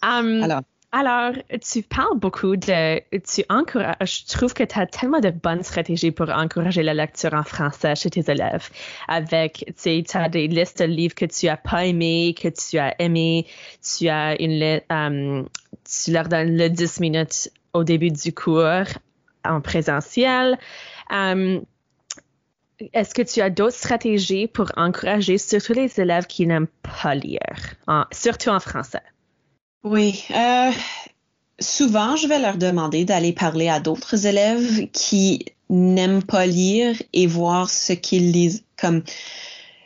Um, alors. Alors, tu parles beaucoup de, tu encourages, je trouve que tu as tellement de bonnes stratégies pour encourager la lecture en français chez tes élèves. Avec, tu sais, tu as des listes de livres que tu as pas aimés, que tu as aimés, tu as une, um, tu leur donnes le 10 minutes au début du cours en présentiel. Um, est-ce que tu as d'autres stratégies pour encourager surtout les élèves qui n'aiment pas lire, surtout en français? Oui. Euh, souvent, je vais leur demander d'aller parler à d'autres élèves qui n'aiment pas lire et voir ce qu'ils lisent, comme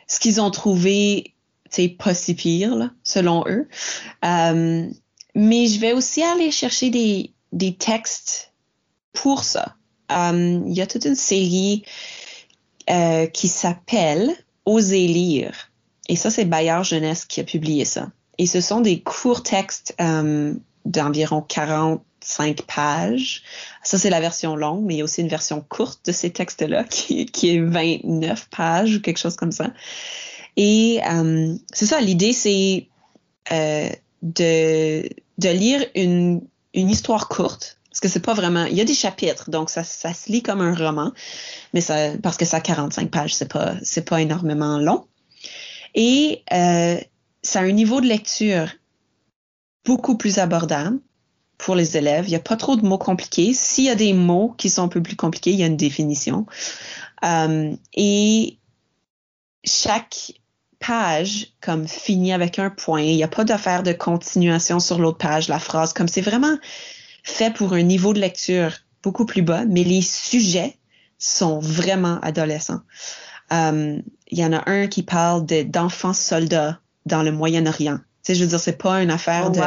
ce qu'ils ont trouvé, c'est pas si pire, selon eux. Euh, mais je vais aussi aller chercher des, textes pour ça. Euh, il y a toute une série qui s'appelle Oser lire. Et ça, c'est Bayard Jeunesse qui a publié ça. Et ce sont des courts textes euh, d'environ 45 pages. Ça, c'est la version longue, mais il y a aussi une version courte de ces textes-là qui, est 29 pages ou quelque chose comme ça. Et euh, c'est ça, l'idée, c'est euh, de, lire une, histoire courte parce que c'est pas vraiment. Il y a des chapitres, donc ça, se lit comme un roman, mais parce que ça a 45 pages, c'est pas, pas énormément long. Et ça a un niveau de lecture beaucoup plus abordable pour les élèves. Il n'y a pas trop de mots compliqués. S'il y a des mots qui sont un peu plus compliqués, il y a une définition. Euh, et chaque page comme finit avec un point. Il n'y a pas d'affaire de continuation sur l'autre page, la phrase, comme c'est vraiment fait pour un niveau de lecture beaucoup plus bas, mais les sujets sont vraiment adolescents. Euh, il y en a un qui parle d'enfants soldats dans le Moyen-Orient. Tu sais, je veux dire, c'est pas une affaire oh, de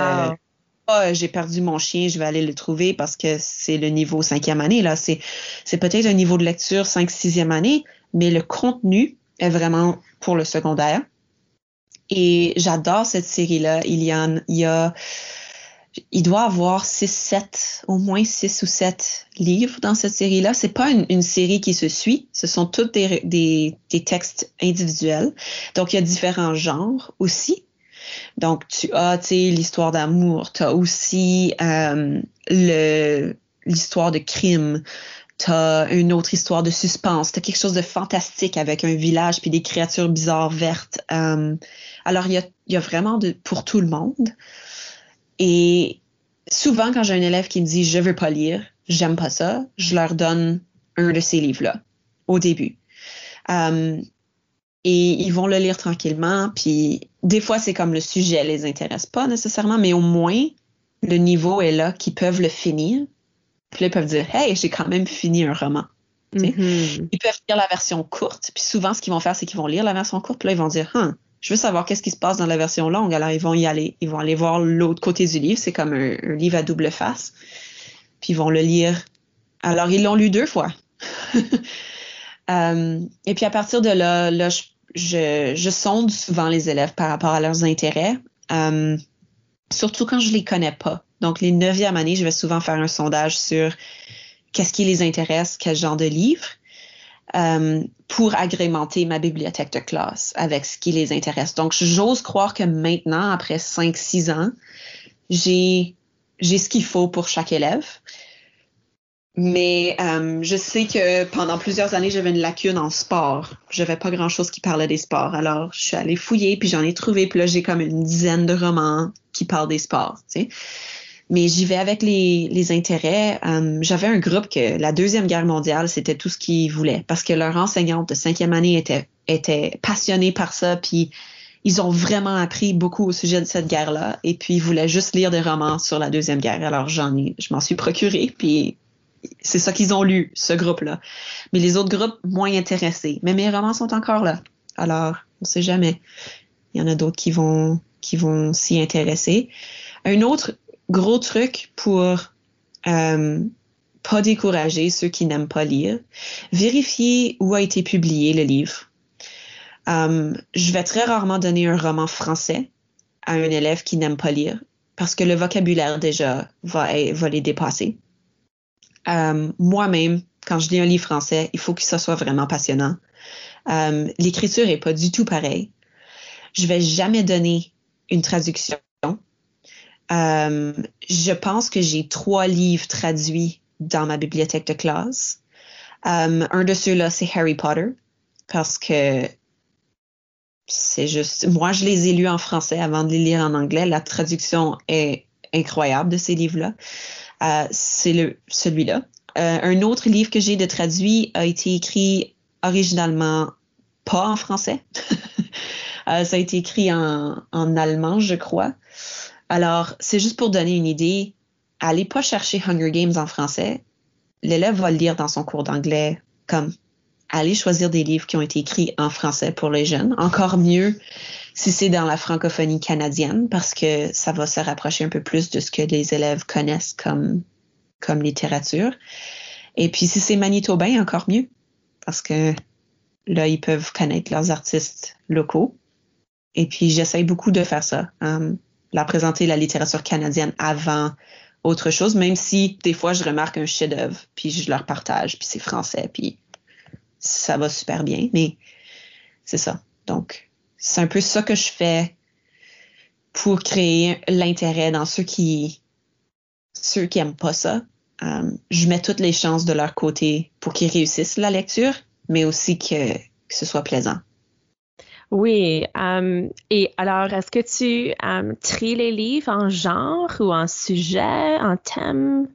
oh, j'ai perdu mon chien, je vais aller le trouver parce que c'est le niveau cinquième année. Là, c'est, c'est peut-être un niveau de lecture cinq, sixième année, mais le contenu est vraiment pour le secondaire. Et j'adore cette série-là. Il y en, il y a, il doit avoir 6, 7, au moins 6 ou 7 livres dans cette série-là. C'est pas une, série qui se suit. Ce sont tous des, textes individuels. Donc, il y a différents genres aussi. Donc, tu as, tu sais, l'histoire d'amour. Tu as aussi euh, l'histoire de crime. Tu as une autre histoire de suspense. Tu as quelque chose de fantastique avec un village puis des créatures bizarres vertes. Euh, alors, il y a, vraiment pour tout le monde. Et souvent, quand j'ai un élève qui me dit je veux pas lire, j'aime pas ça, je leur donne un de ces livres-là au début. Um, et ils vont le lire tranquillement. Puis des fois, c'est comme le sujet les intéresse pas nécessairement, mais au moins le niveau est là qu'ils peuvent le finir. Puis là, ils peuvent dire Hey, j'ai quand même fini un roman. Mm-hmm. Ils peuvent lire la version courte. Puis souvent, ce qu'ils vont faire, c'est qu'ils vont lire la version courte. Puis là, ils vont dire hein, je veux savoir qu'est-ce qui se passe dans la version longue. Alors, ils vont y aller. Ils vont aller voir l'autre côté du livre. C'est comme un, livre à double face. Puis ils vont le lire. Alors, ils l'ont lu deux fois. um, et puis, à partir de là, là je, sonde souvent les élèves par rapport à leurs intérêts. Um, surtout quand je les connais pas. Donc, les neuvièmes années, je vais souvent faire un sondage sur qu'est-ce qui les intéresse, quel genre de livre. Um, pour agrémenter ma bibliothèque de classe avec ce qui les intéresse. Donc, j'ose croire que maintenant, après 5-6 ans, j'ai ce qu'il faut pour chaque élève. Mais um, je sais que pendant plusieurs années, j'avais une lacune en sport. Je n'avais pas grand-chose qui parlait des sports. Alors, je suis allée fouiller, puis j'en ai trouvé. Puis là, j'ai comme une dizaine de romans qui parlent des sports. Mais j'y vais avec les, les intérêts. Um, J'avais un groupe que la Deuxième Guerre mondiale, c'était tout ce qu'ils voulaient parce que leur enseignante de cinquième année était, était passionnée par ça, puis ils ont vraiment appris beaucoup au sujet de cette guerre-là, et puis ils voulaient juste lire des romans sur la Deuxième Guerre. Alors j'en ai, je m'en suis procuré, puis c'est ça qu'ils ont lu, ce groupe-là. Mais les autres groupes, moins intéressés. Mais mes romans sont encore là. Alors, on sait jamais. Il y en a d'autres qui vont, qui vont s'y intéresser. Un autre gros truc pour euh, pas décourager ceux qui n'aiment pas lire, vérifier où a été publié le livre. Um, je vais très rarement donner un roman français à un élève qui n'aime pas lire parce que le vocabulaire déjà va, va les dépasser. Um, Moi-même, quand je lis un livre français, il faut que ça soit vraiment passionnant. Um, L'écriture est pas du tout pareille. Je vais jamais donner une traduction euh, je pense que j'ai trois livres traduits dans ma bibliothèque de classe. Um, un de ceux-là, c'est Harry Potter, parce que c'est juste, moi, je les ai lus en français avant de les lire en anglais. La traduction est incroyable de ces livres-là. Euh, c'est celui-là. Euh, un autre livre que j'ai de traduit a été écrit originalement pas en français. euh, ça a été écrit en, en allemand, je crois. Alors, c'est juste pour donner une idée. Allez pas chercher Hunger Games en français. L'élève va le lire dans son cours d'anglais comme allez choisir des livres qui ont été écrits en français pour les jeunes. Encore mieux si c'est dans la francophonie canadienne parce que ça va se rapprocher un peu plus de ce que les élèves connaissent comme, comme littérature. Et puis si c'est manitobain, encore mieux parce que là, ils peuvent connaître leurs artistes locaux. Et puis j'essaye beaucoup de faire ça. Um, la présenter la littérature canadienne avant autre chose, même si des fois je remarque un chef-d'œuvre, puis je leur partage, puis c'est français, puis ça va super bien. Mais c'est ça. Donc, c'est un peu ça que je fais pour créer l'intérêt dans ceux qui ceux qui aiment pas ça. Um, je mets toutes les chances de leur côté pour qu'ils réussissent la lecture, mais aussi que ce soit plaisant. Oui. Um, et alors, est-ce que tu um, tries les livres en genre ou en sujet, en thème?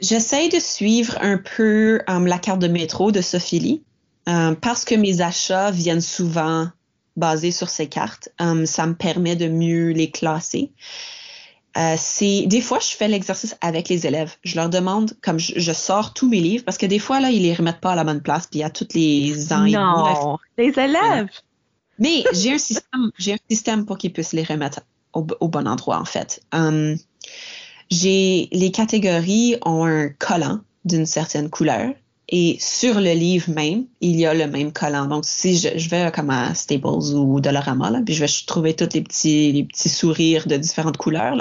J'essaie de suivre un peu um, la carte de métro de Sophie Lee parce que mes achats viennent souvent basés sur ces cartes. ça me permet de mieux les classer. Euh, c'est des fois je fais l'exercice avec les élèves. Je leur demande comme je, je, sors tous mes livres parce que des fois là ils les remettent pas à la bonne place puis il y a toutes les ans non les élèves mais j'ai un système, pour qu'ils puissent les remettre au, bon endroit, en fait. Um, j'ai, les catégories ont un collant d'une certaine couleur et sur le livre même, il y a le même collant. Donc, si je, vais comme à Staples ou Dollarama, là, puis je vais trouver tous les petits, sourires de différentes couleurs,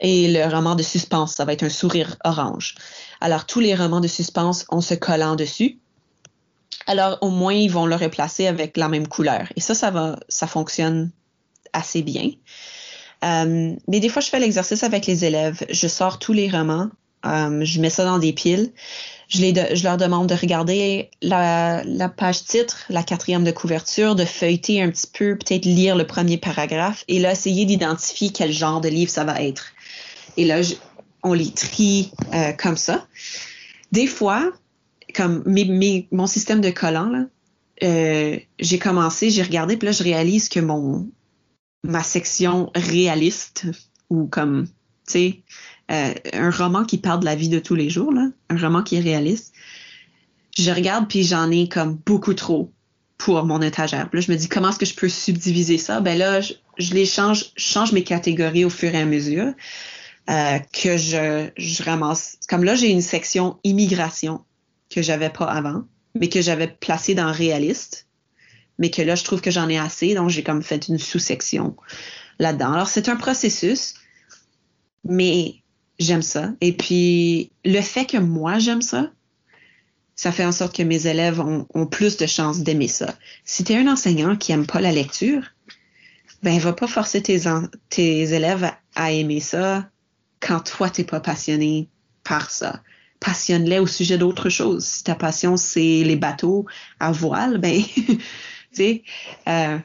et le roman de suspense, ça va être un sourire orange. Alors, tous les romans de suspense ont ce collant dessus. Alors, au moins, ils vont le replacer avec la même couleur. Et ça, ça va, ça fonctionne assez bien. Euh, mais des fois, je fais l'exercice avec les élèves. Je sors tous les romans, euh, je mets ça dans des piles. Je, les je leur demande de regarder la, la, page titre, la quatrième de couverture, de feuilleter un petit peu, peut-être lire le premier paragraphe et là, essayer d'identifier quel genre de livre ça va être. Et là, on les trie euh, comme ça. Des fois, comme mes, mon système de collants, là, euh, j'ai commencé, j'ai regardé, puis là, je réalise que mon ma section réaliste, ou comme, tu sais, euh, un roman qui parle de la vie de tous les jours, là, un roman qui est réaliste, je regarde, puis j'en ai comme beaucoup trop pour mon étagère. Là, je me dis, comment est-ce que je peux subdiviser ça? Ben là, je, je les change, je change mes catégories au fur et à mesure. Euh, que je, je ramasse. Comme là, j'ai une section immigration que j'avais pas avant, mais que j'avais placée dans réaliste, mais que là, je trouve que j'en ai assez, donc j'ai comme fait une sous-section là-dedans. Alors, c'est un processus, mais j'aime ça. Et puis, le fait que moi, j'aime ça, ça fait en sorte que mes élèves ont, ont plus de chances d'aimer ça. Si tu es un enseignant qui aime pas la lecture, ben, va pas forcer tes, tes élèves à aimer ça quand toi, t'es pas passionné par ça. Passionne-les au sujet d'autre chose. Si ta passion, c'est les bateaux à voile, ben, tu sais, euh,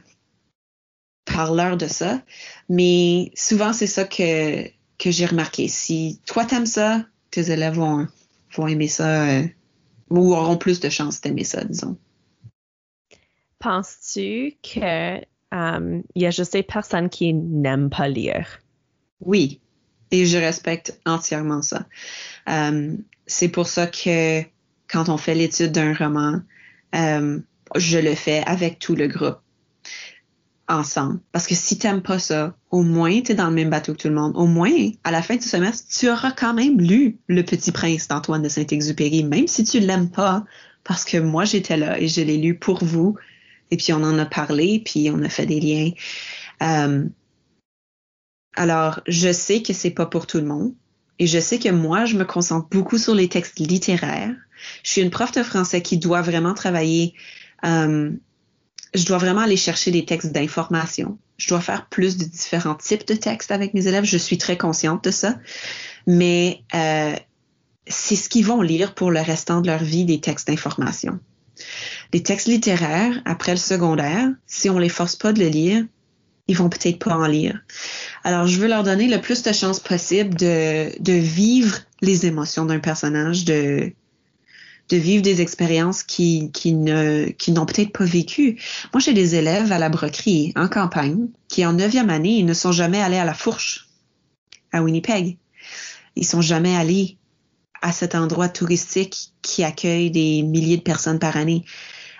parle-leur de ça. Mais souvent, c'est ça que, que j'ai remarqué. Si toi, t'aimes ça, tes élèves vont, vont aimer ça euh, ou auront plus de chances d'aimer ça, disons. Penses-tu que euh, il y a juste des personnes qui n'aiment pas lire? Oui, et je respecte entièrement ça. C'est pour ça que quand on fait l'étude d'un roman, euh, je le fais avec tout le groupe ensemble. Parce que si t'aimes pas ça, au moins tu es dans le même bateau que tout le monde. Au moins, à la fin du semestre, tu auras quand même lu Le Petit Prince d'Antoine de Saint-Exupéry, même si tu l'aimes pas, parce que moi j'étais là et je l'ai lu pour vous. Et puis on en a parlé, puis on a fait des liens. Euh, alors, je sais que c'est pas pour tout le monde. Et je sais que moi, je me concentre beaucoup sur les textes littéraires. Je suis une prof de français qui doit vraiment travailler. Euh, je dois vraiment aller chercher des textes d'information. Je dois faire plus de différents types de textes avec mes élèves. Je suis très consciente de ça. Mais euh, c'est ce qu'ils vont lire pour le restant de leur vie, des textes d'information. Les textes littéraires, après le secondaire, si on les force pas de le lire, ils vont peut-être pas en lire. Alors, je veux leur donner le plus de chances possible de, de vivre les émotions d'un personnage, de, de vivre des expériences qui, qui ne qui n'ont peut-être pas vécu. Moi, j'ai des élèves à la broquerie en campagne qui, en neuvième année, ils ne sont jamais allés à la fourche à Winnipeg. Ils sont jamais allés à cet endroit touristique qui accueille des milliers de personnes par année.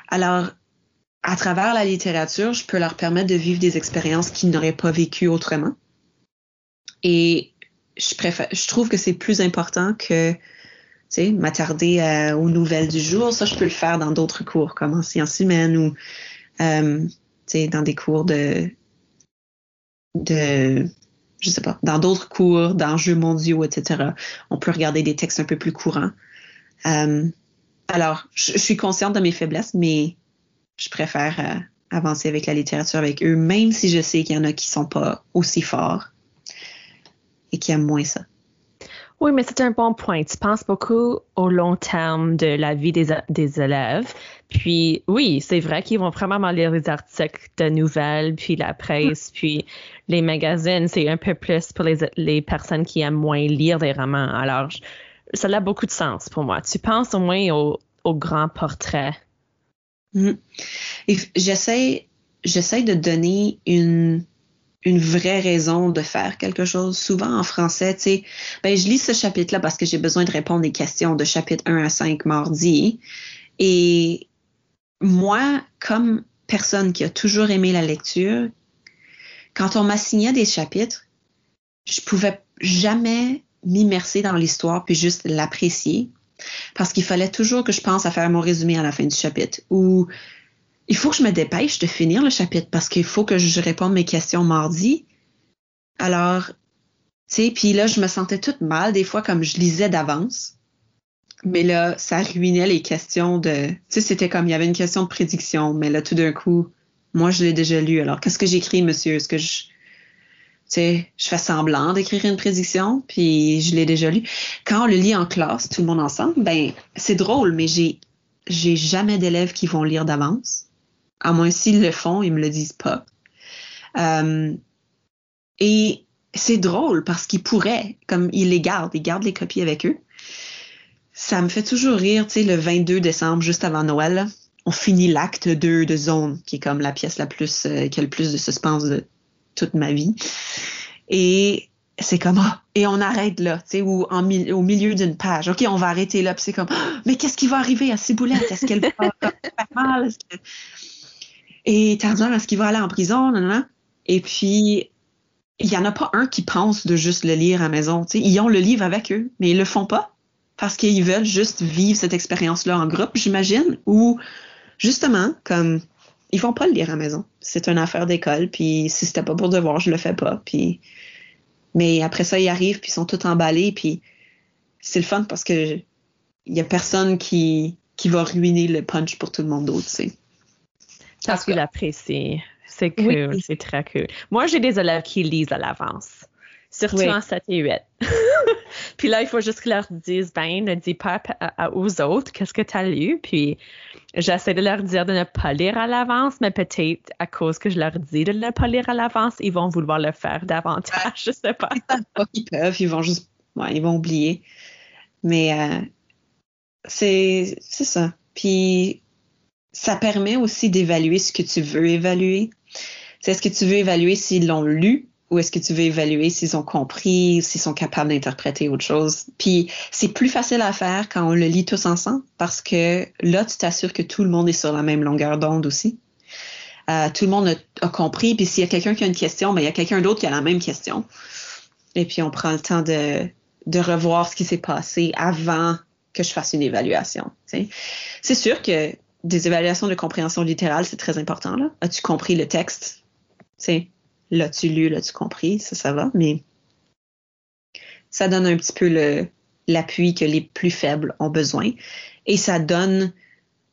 Alors, à travers la littérature, je peux leur permettre de vivre des expériences qu'ils n'auraient pas vécues autrement. Et je préfère, je trouve que c'est plus important que, m'attarder euh, aux nouvelles du jour. Ça, je peux le faire dans d'autres cours, comme en sciences humaines ou, euh, dans des cours de, de, je sais pas, dans d'autres cours d'enjeux mondiaux, etc. On peut regarder des textes un peu plus courants. Euh, alors, je, suis consciente de mes faiblesses, mais je préfère euh, avancer avec la littérature avec eux, même si je sais qu'il y en a qui sont pas aussi forts et qui aiment moins ça. Oui, mais c'est un bon point. Tu penses beaucoup au long terme de la vie des, des élèves. Puis oui, c'est vrai qu'ils vont vraiment lire les articles de nouvelles, puis la presse, puis les magazines. C'est un peu plus pour les, les, personnes qui aiment moins lire des romans. Alors, ça a beaucoup de sens pour moi. Tu penses au moins au, au grand portrait? Mm. J'essaie, j'essaie de donner une, une vraie raison de faire quelque chose. Souvent en français, tu sais, ben, je lis ce chapitre-là parce que j'ai besoin de répondre des questions de chapitre 1 à 5 mardi. Et moi, comme personne qui a toujours aimé la lecture, quand on m'assignait des chapitres, je pouvais jamais m'immerser dans l'histoire puis juste l'apprécier parce qu'il fallait toujours que je pense à faire mon résumé à la fin du chapitre ou il faut que je me dépêche de finir le chapitre parce qu'il faut que je réponde mes questions mardi. Alors, tu sais, puis là, je me sentais toute mal des fois comme je lisais d'avance. Mais là, ça ruinait les questions de... Tu sais, c'était comme, il y avait une question de prédiction, mais là, tout d'un coup, moi, je l'ai déjà lu. Alors, qu'est-ce que j'écris, monsieur? Est-ce que je sais, je fais semblant d'écrire une prédiction, puis je l'ai déjà lu. Quand on le lit en classe, tout le monde ensemble, ben c'est drôle, mais j'ai j'ai jamais d'élèves qui vont lire d'avance. À moins s'ils le font, ils me le disent pas. Euh, et c'est drôle parce qu'ils pourraient, comme ils les gardent, ils gardent les copies avec eux. Ça me fait toujours rire, tu sais, le 22 décembre, juste avant Noël, on finit l'acte 2 de Zone, qui est comme la pièce la plus, euh, qui a le plus de suspense de toute ma vie. Et c'est comme, ah, et on arrête là, tu sais, ou en, au milieu d'une page. OK, on va arrêter là. Puis c'est comme, ah, mais qu'est-ce qui va arriver à Ciboulette? Est-ce qu'elle va faire mal? Et Tarzan, est-ce qu'il va aller en prison? Et puis, il y en a pas un qui pense de juste le lire à la maison. Sais, ils ont le livre avec eux, mais ils le font pas parce qu'ils veulent juste vivre cette expérience-là en groupe, j'imagine, ou justement, comme ils vont pas le lire à la maison. C'est une affaire d'école, puis si c'était pas pour devoir, je le fais pas. Puis, mais après ça, ils arrivent, puis ils sont tous emballés, puis c'est le fun parce que il y a personne qui, qui va ruiner le punch pour tout le monde d'autre, tu sais. Parce que l'apprécie. C'est cool, c'est très cool. Moi, j'ai des élèves qui lisent à l'avance, surtout en 7 et 8. puis là, il faut juste qu'ils leur disent, ben, ne dis pas aux autres qu'est-ce que tu as lu. Puis j'essaie de leur dire de ne pas lire à l'avance, mais peut-être à cause que je leur dis de ne pas lire à l'avance, ils vont vouloir le faire davantage. Je sais pas. Ils pas qu'ils peuvent, ils vont juste, ouais, ils vont oublier. Mais euh, c'est ça. Puis ça permet aussi d'évaluer ce que tu veux évaluer. C'est ce que tu veux évaluer s'ils l'ont lu ou est-ce que tu veux évaluer s'ils ont compris, s'ils sont capables d'interpréter autre chose? Puis c'est plus facile à faire quand on le lit tous ensemble parce que là, tu t'assures que tout le monde est sur la même longueur d'onde aussi. Euh, tout le monde a, compris. Puis s'il y a quelqu'un qui a une question, ben, il y a quelqu'un d'autre qui a la même question. Et puis on prend le temps de, revoir ce qui s'est passé avant que je fasse une évaluation. C'est sûr que des évaluations de compréhension littérale, c'est très important. As-tu compris le texte? L'as-tu lu, l'as-tu compris? Ça, ça va, mais ça donne un petit peu l'appui que les plus faibles ont besoin. Et ça donne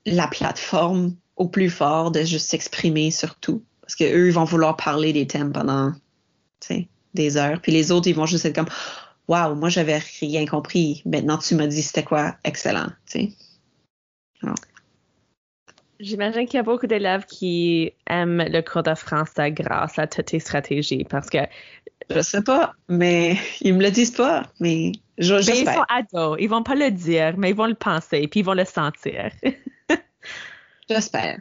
la plateforme au plus fort de juste s'exprimer sur tout. Parce qu'eux, ils vont vouloir parler des thèmes pendant des heures. Puis les autres, ils vont juste être comme Waouh, moi, j'avais rien compris. Maintenant, tu m'as dit c'était quoi? Excellent. J'imagine qu'il y a beaucoup d'élèves qui aiment le cours de français grâce à toutes tes stratégies parce que. Je sais pas, mais ils me le disent pas, mais j'espère. ils sont ados, ils vont pas le dire, mais ils vont le penser, puis ils vont le sentir. j'espère.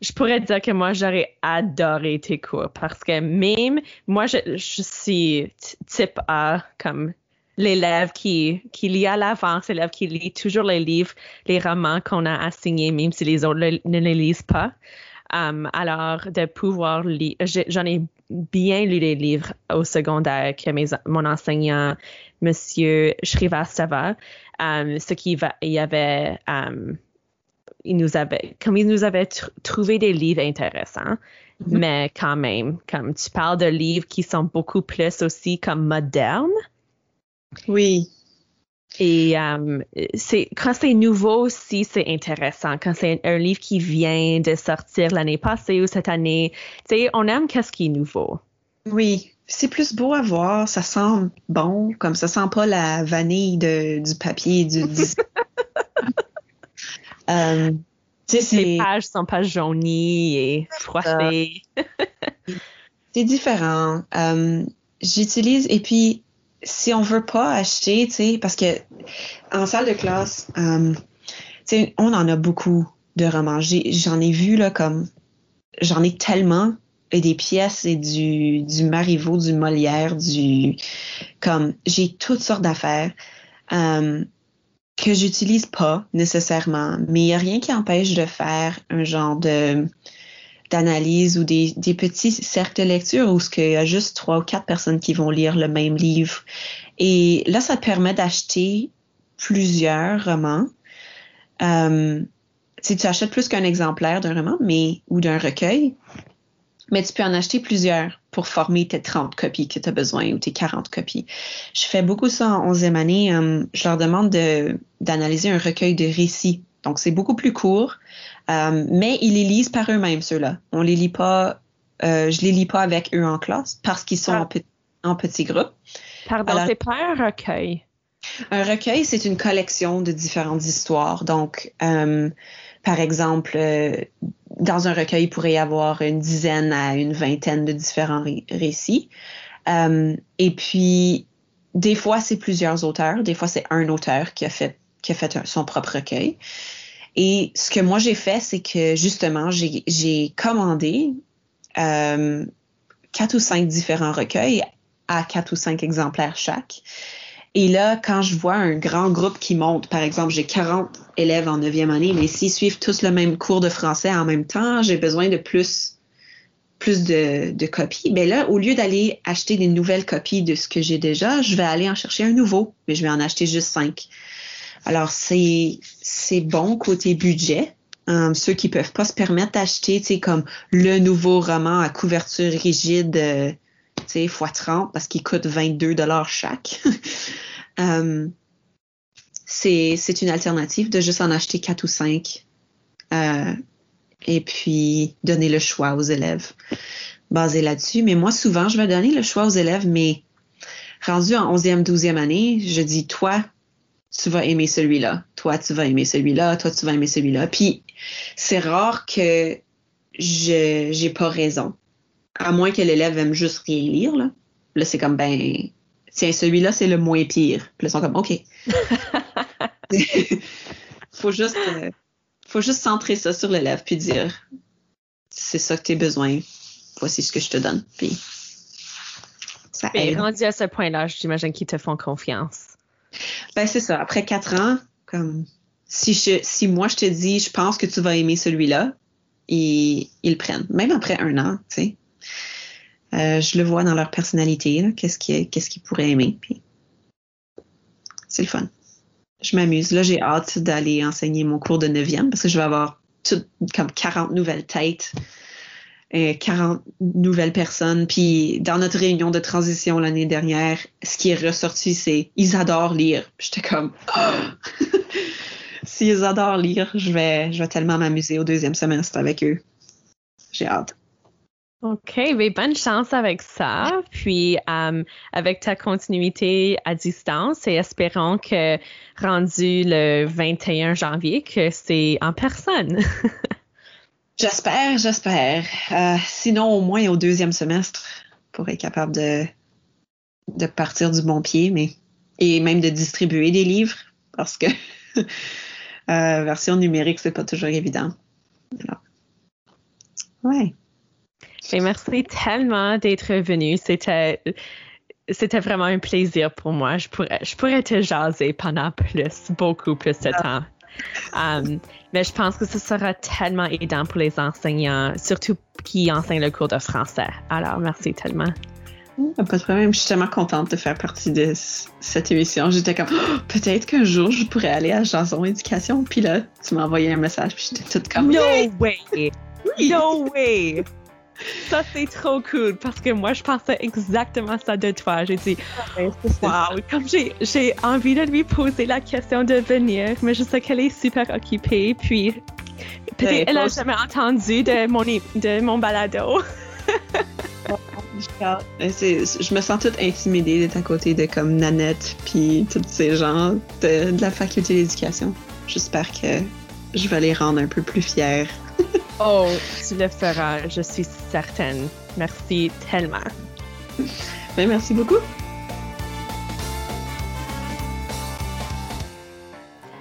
Je pourrais dire que moi, j'aurais adoré tes cours parce que même moi, je, je suis type A, comme l'élève qui, qui lit à l'avance, l'élève qui lit toujours les livres, les romans qu'on a assignés, même si les autres ne les lisent pas. Um, alors, de pouvoir lire, j'en ai bien lu les livres au secondaire que mes, mon enseignant, Monsieur Shrivastava, um, ce qui va, il y avait, um, il nous avait, comme il nous avait trouvé des livres intéressants, mm-hmm. mais quand même, comme tu parles de livres qui sont beaucoup plus aussi comme modernes, oui. Et euh, c'est quand c'est nouveau aussi, c'est intéressant. Quand c'est un, livre qui vient de sortir l'année passée ou cette année, tu sais, on aime qu'est-ce qui est nouveau. Oui, c'est plus beau à voir, ça sent bon, comme ça sent pas la vanille de, du papier du. euh, Les pages sont pas jaunies et froissées. c'est différent. Euh, j'utilise et puis si on veut pas acheter, tu sais, parce que en salle de classe, euh, on en a beaucoup de romans. J'en ai, vu là comme j'en ai tellement et des pièces et du du Marivaux, du Molière, du comme j'ai toutes sortes d'affaires euh, que j'utilise pas nécessairement, mais il y a rien qui empêche de faire un genre de d'analyse ou des, petits cercles de lecture où il y a juste trois ou quatre personnes qui vont lire le même livre. Et là, ça te permet d'acheter plusieurs romans. Euh, tu achètes plus qu'un exemplaire d'un roman mais, ou d'un recueil, mais tu peux en acheter plusieurs pour former tes 30 copies que tu as besoin ou tes 40 copies. Je fais beaucoup ça en 11e année. Euh, je leur demande d'analyser un recueil de récits. Donc, c'est beaucoup plus court, euh, mais ils les lisent par eux-mêmes, ceux-là. On les lit pas, euh, je les lis pas avec eux en classe parce qu'ils sont ah. en, petits groupes. Pardon, c'est pas un recueil. Un recueil, c'est une collection de différentes histoires. Donc, euh, par exemple, euh, dans un recueil, il pourrait y avoir une dizaine à une vingtaine de différents récits. Et puis, des fois, c'est plusieurs auteurs. Des fois, c'est un auteur qui a fait, qui a fait son propre recueil. Et ce que moi, j'ai fait, c'est que justement, j'ai commandé euh, quatre ou cinq différents recueils à quatre ou cinq exemplaires chaque. Et là, quand je vois un grand groupe qui monte, par exemple, j'ai 40 élèves en 9e année, mais s'ils suivent tous le même cours de français en même temps, j'ai besoin de plus, plus de, copies. Mais là, au lieu d'aller acheter des nouvelles copies de ce que j'ai déjà, je vais aller en chercher un nouveau, mais je vais en acheter juste cinq. Alors, c'est, bon côté budget. Um, ceux qui peuvent pas se permettre d'acheter, tu sais, comme le nouveau roman à couverture rigide, euh, tu sais, fois 30 parce qu'il coûte 22 dollars chaque. Euh, c'est une alternative de juste en acheter quatre ou cinq euh, et puis donner le choix aux élèves basé là-dessus. Mais moi, souvent, je vais donner le choix aux élèves, mais rendu en 11e, 12e année, je dis, toi, tu vas aimer celui-là. Toi, tu vas aimer celui-là. Toi, tu vas aimer celui-là. Puis, c'est rare que je j'ai pas raison à moins que l'élève aime juste rien lire, là. Là, c'est comme, ben, tiens, celui-là, c'est le moins pire. Puis là, ils sont comme, OK. faut juste, euh, faut juste centrer ça sur l'élève puis dire, c'est ça que tu as besoin. Voici ce que je te donne. Puis, ça aide. rendu à ce point-là, j'imagine qu'ils te font confiance. Ben, c'est ça. Après quatre ans, comme, si je, si moi je te dis, je pense que tu vas aimer celui-là, ils, ils le prennent. Même après un an, tu sais. Euh, je le vois dans leur personnalité, qu'est-ce qu'ils pourraient aimer. Puis c'est le fun. Je m'amuse. Là, j'ai hâte d'aller enseigner mon cours de 9e parce que je vais avoir comme 40 nouvelles têtes, et 40 nouvelles personnes. Puis dans notre réunion de transition l'année dernière, ce qui est ressorti, c'est ils adorent lire. J'étais comme s'ils adorent lire, je vais, je vais tellement m'amuser au deuxième semestre avec eux. J'ai hâte. OK, mais bonne chance avec ça. Puis euh, avec ta continuité à distance et espérons que rendu le 21 janvier, que c'est en personne. j'espère, j'espère. Euh, sinon, au moins au deuxième semestre, pour être capable de, de partir du bon pied, mais et même de distribuer des livres, parce que euh, version numérique, c'est pas toujours évident. Alors, ouais merci tellement d'être venu. C'était c'était vraiment un plaisir pour moi. Je pourrais, je pourrais te jaser pendant plus, beaucoup plus de temps. Um, mais je pense que ce sera tellement aidant pour les enseignants, surtout qui enseignent le cours de français. Alors, merci tellement. Pas de problème. Je suis tellement contente de faire partie de cette émission. J'étais comme, oh, peut-être qu'un jour, je pourrais aller à Jason Éducation. Puis là, tu m'as envoyé un message. Puis j'étais toute comme, No way! No way! Ça, c'est trop cool parce que moi, je pensais exactement ça de toi. J'ai dit, wow, comme j'ai envie de lui poser la question de venir, mais je sais qu'elle est super occupée. Puis, peut-être qu'elle n'a jamais entendu de mon, de mon balado. je me sens toute intimidée d'être à côté de comme Nanette puis tous ces gens de, de la faculté d'éducation. J'espère que je vais les rendre un peu plus fiers Oh, tu le feras, je suis certaine. Merci tellement. Ben, merci beaucoup.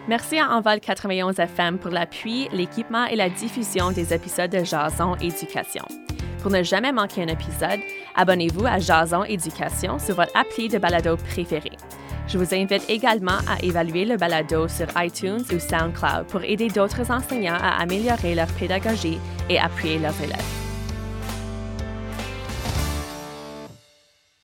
Merci à Enval 91 FM pour l'appui, l'équipement et la diffusion des épisodes de Jason Éducation. Pour ne jamais manquer un épisode, abonnez-vous à Jason Éducation sur votre appli de balado préféré. Je vous invite également à évaluer le balado sur iTunes ou SoundCloud pour aider d'autres enseignants à améliorer leur pédagogie et appuyer leurs élèves.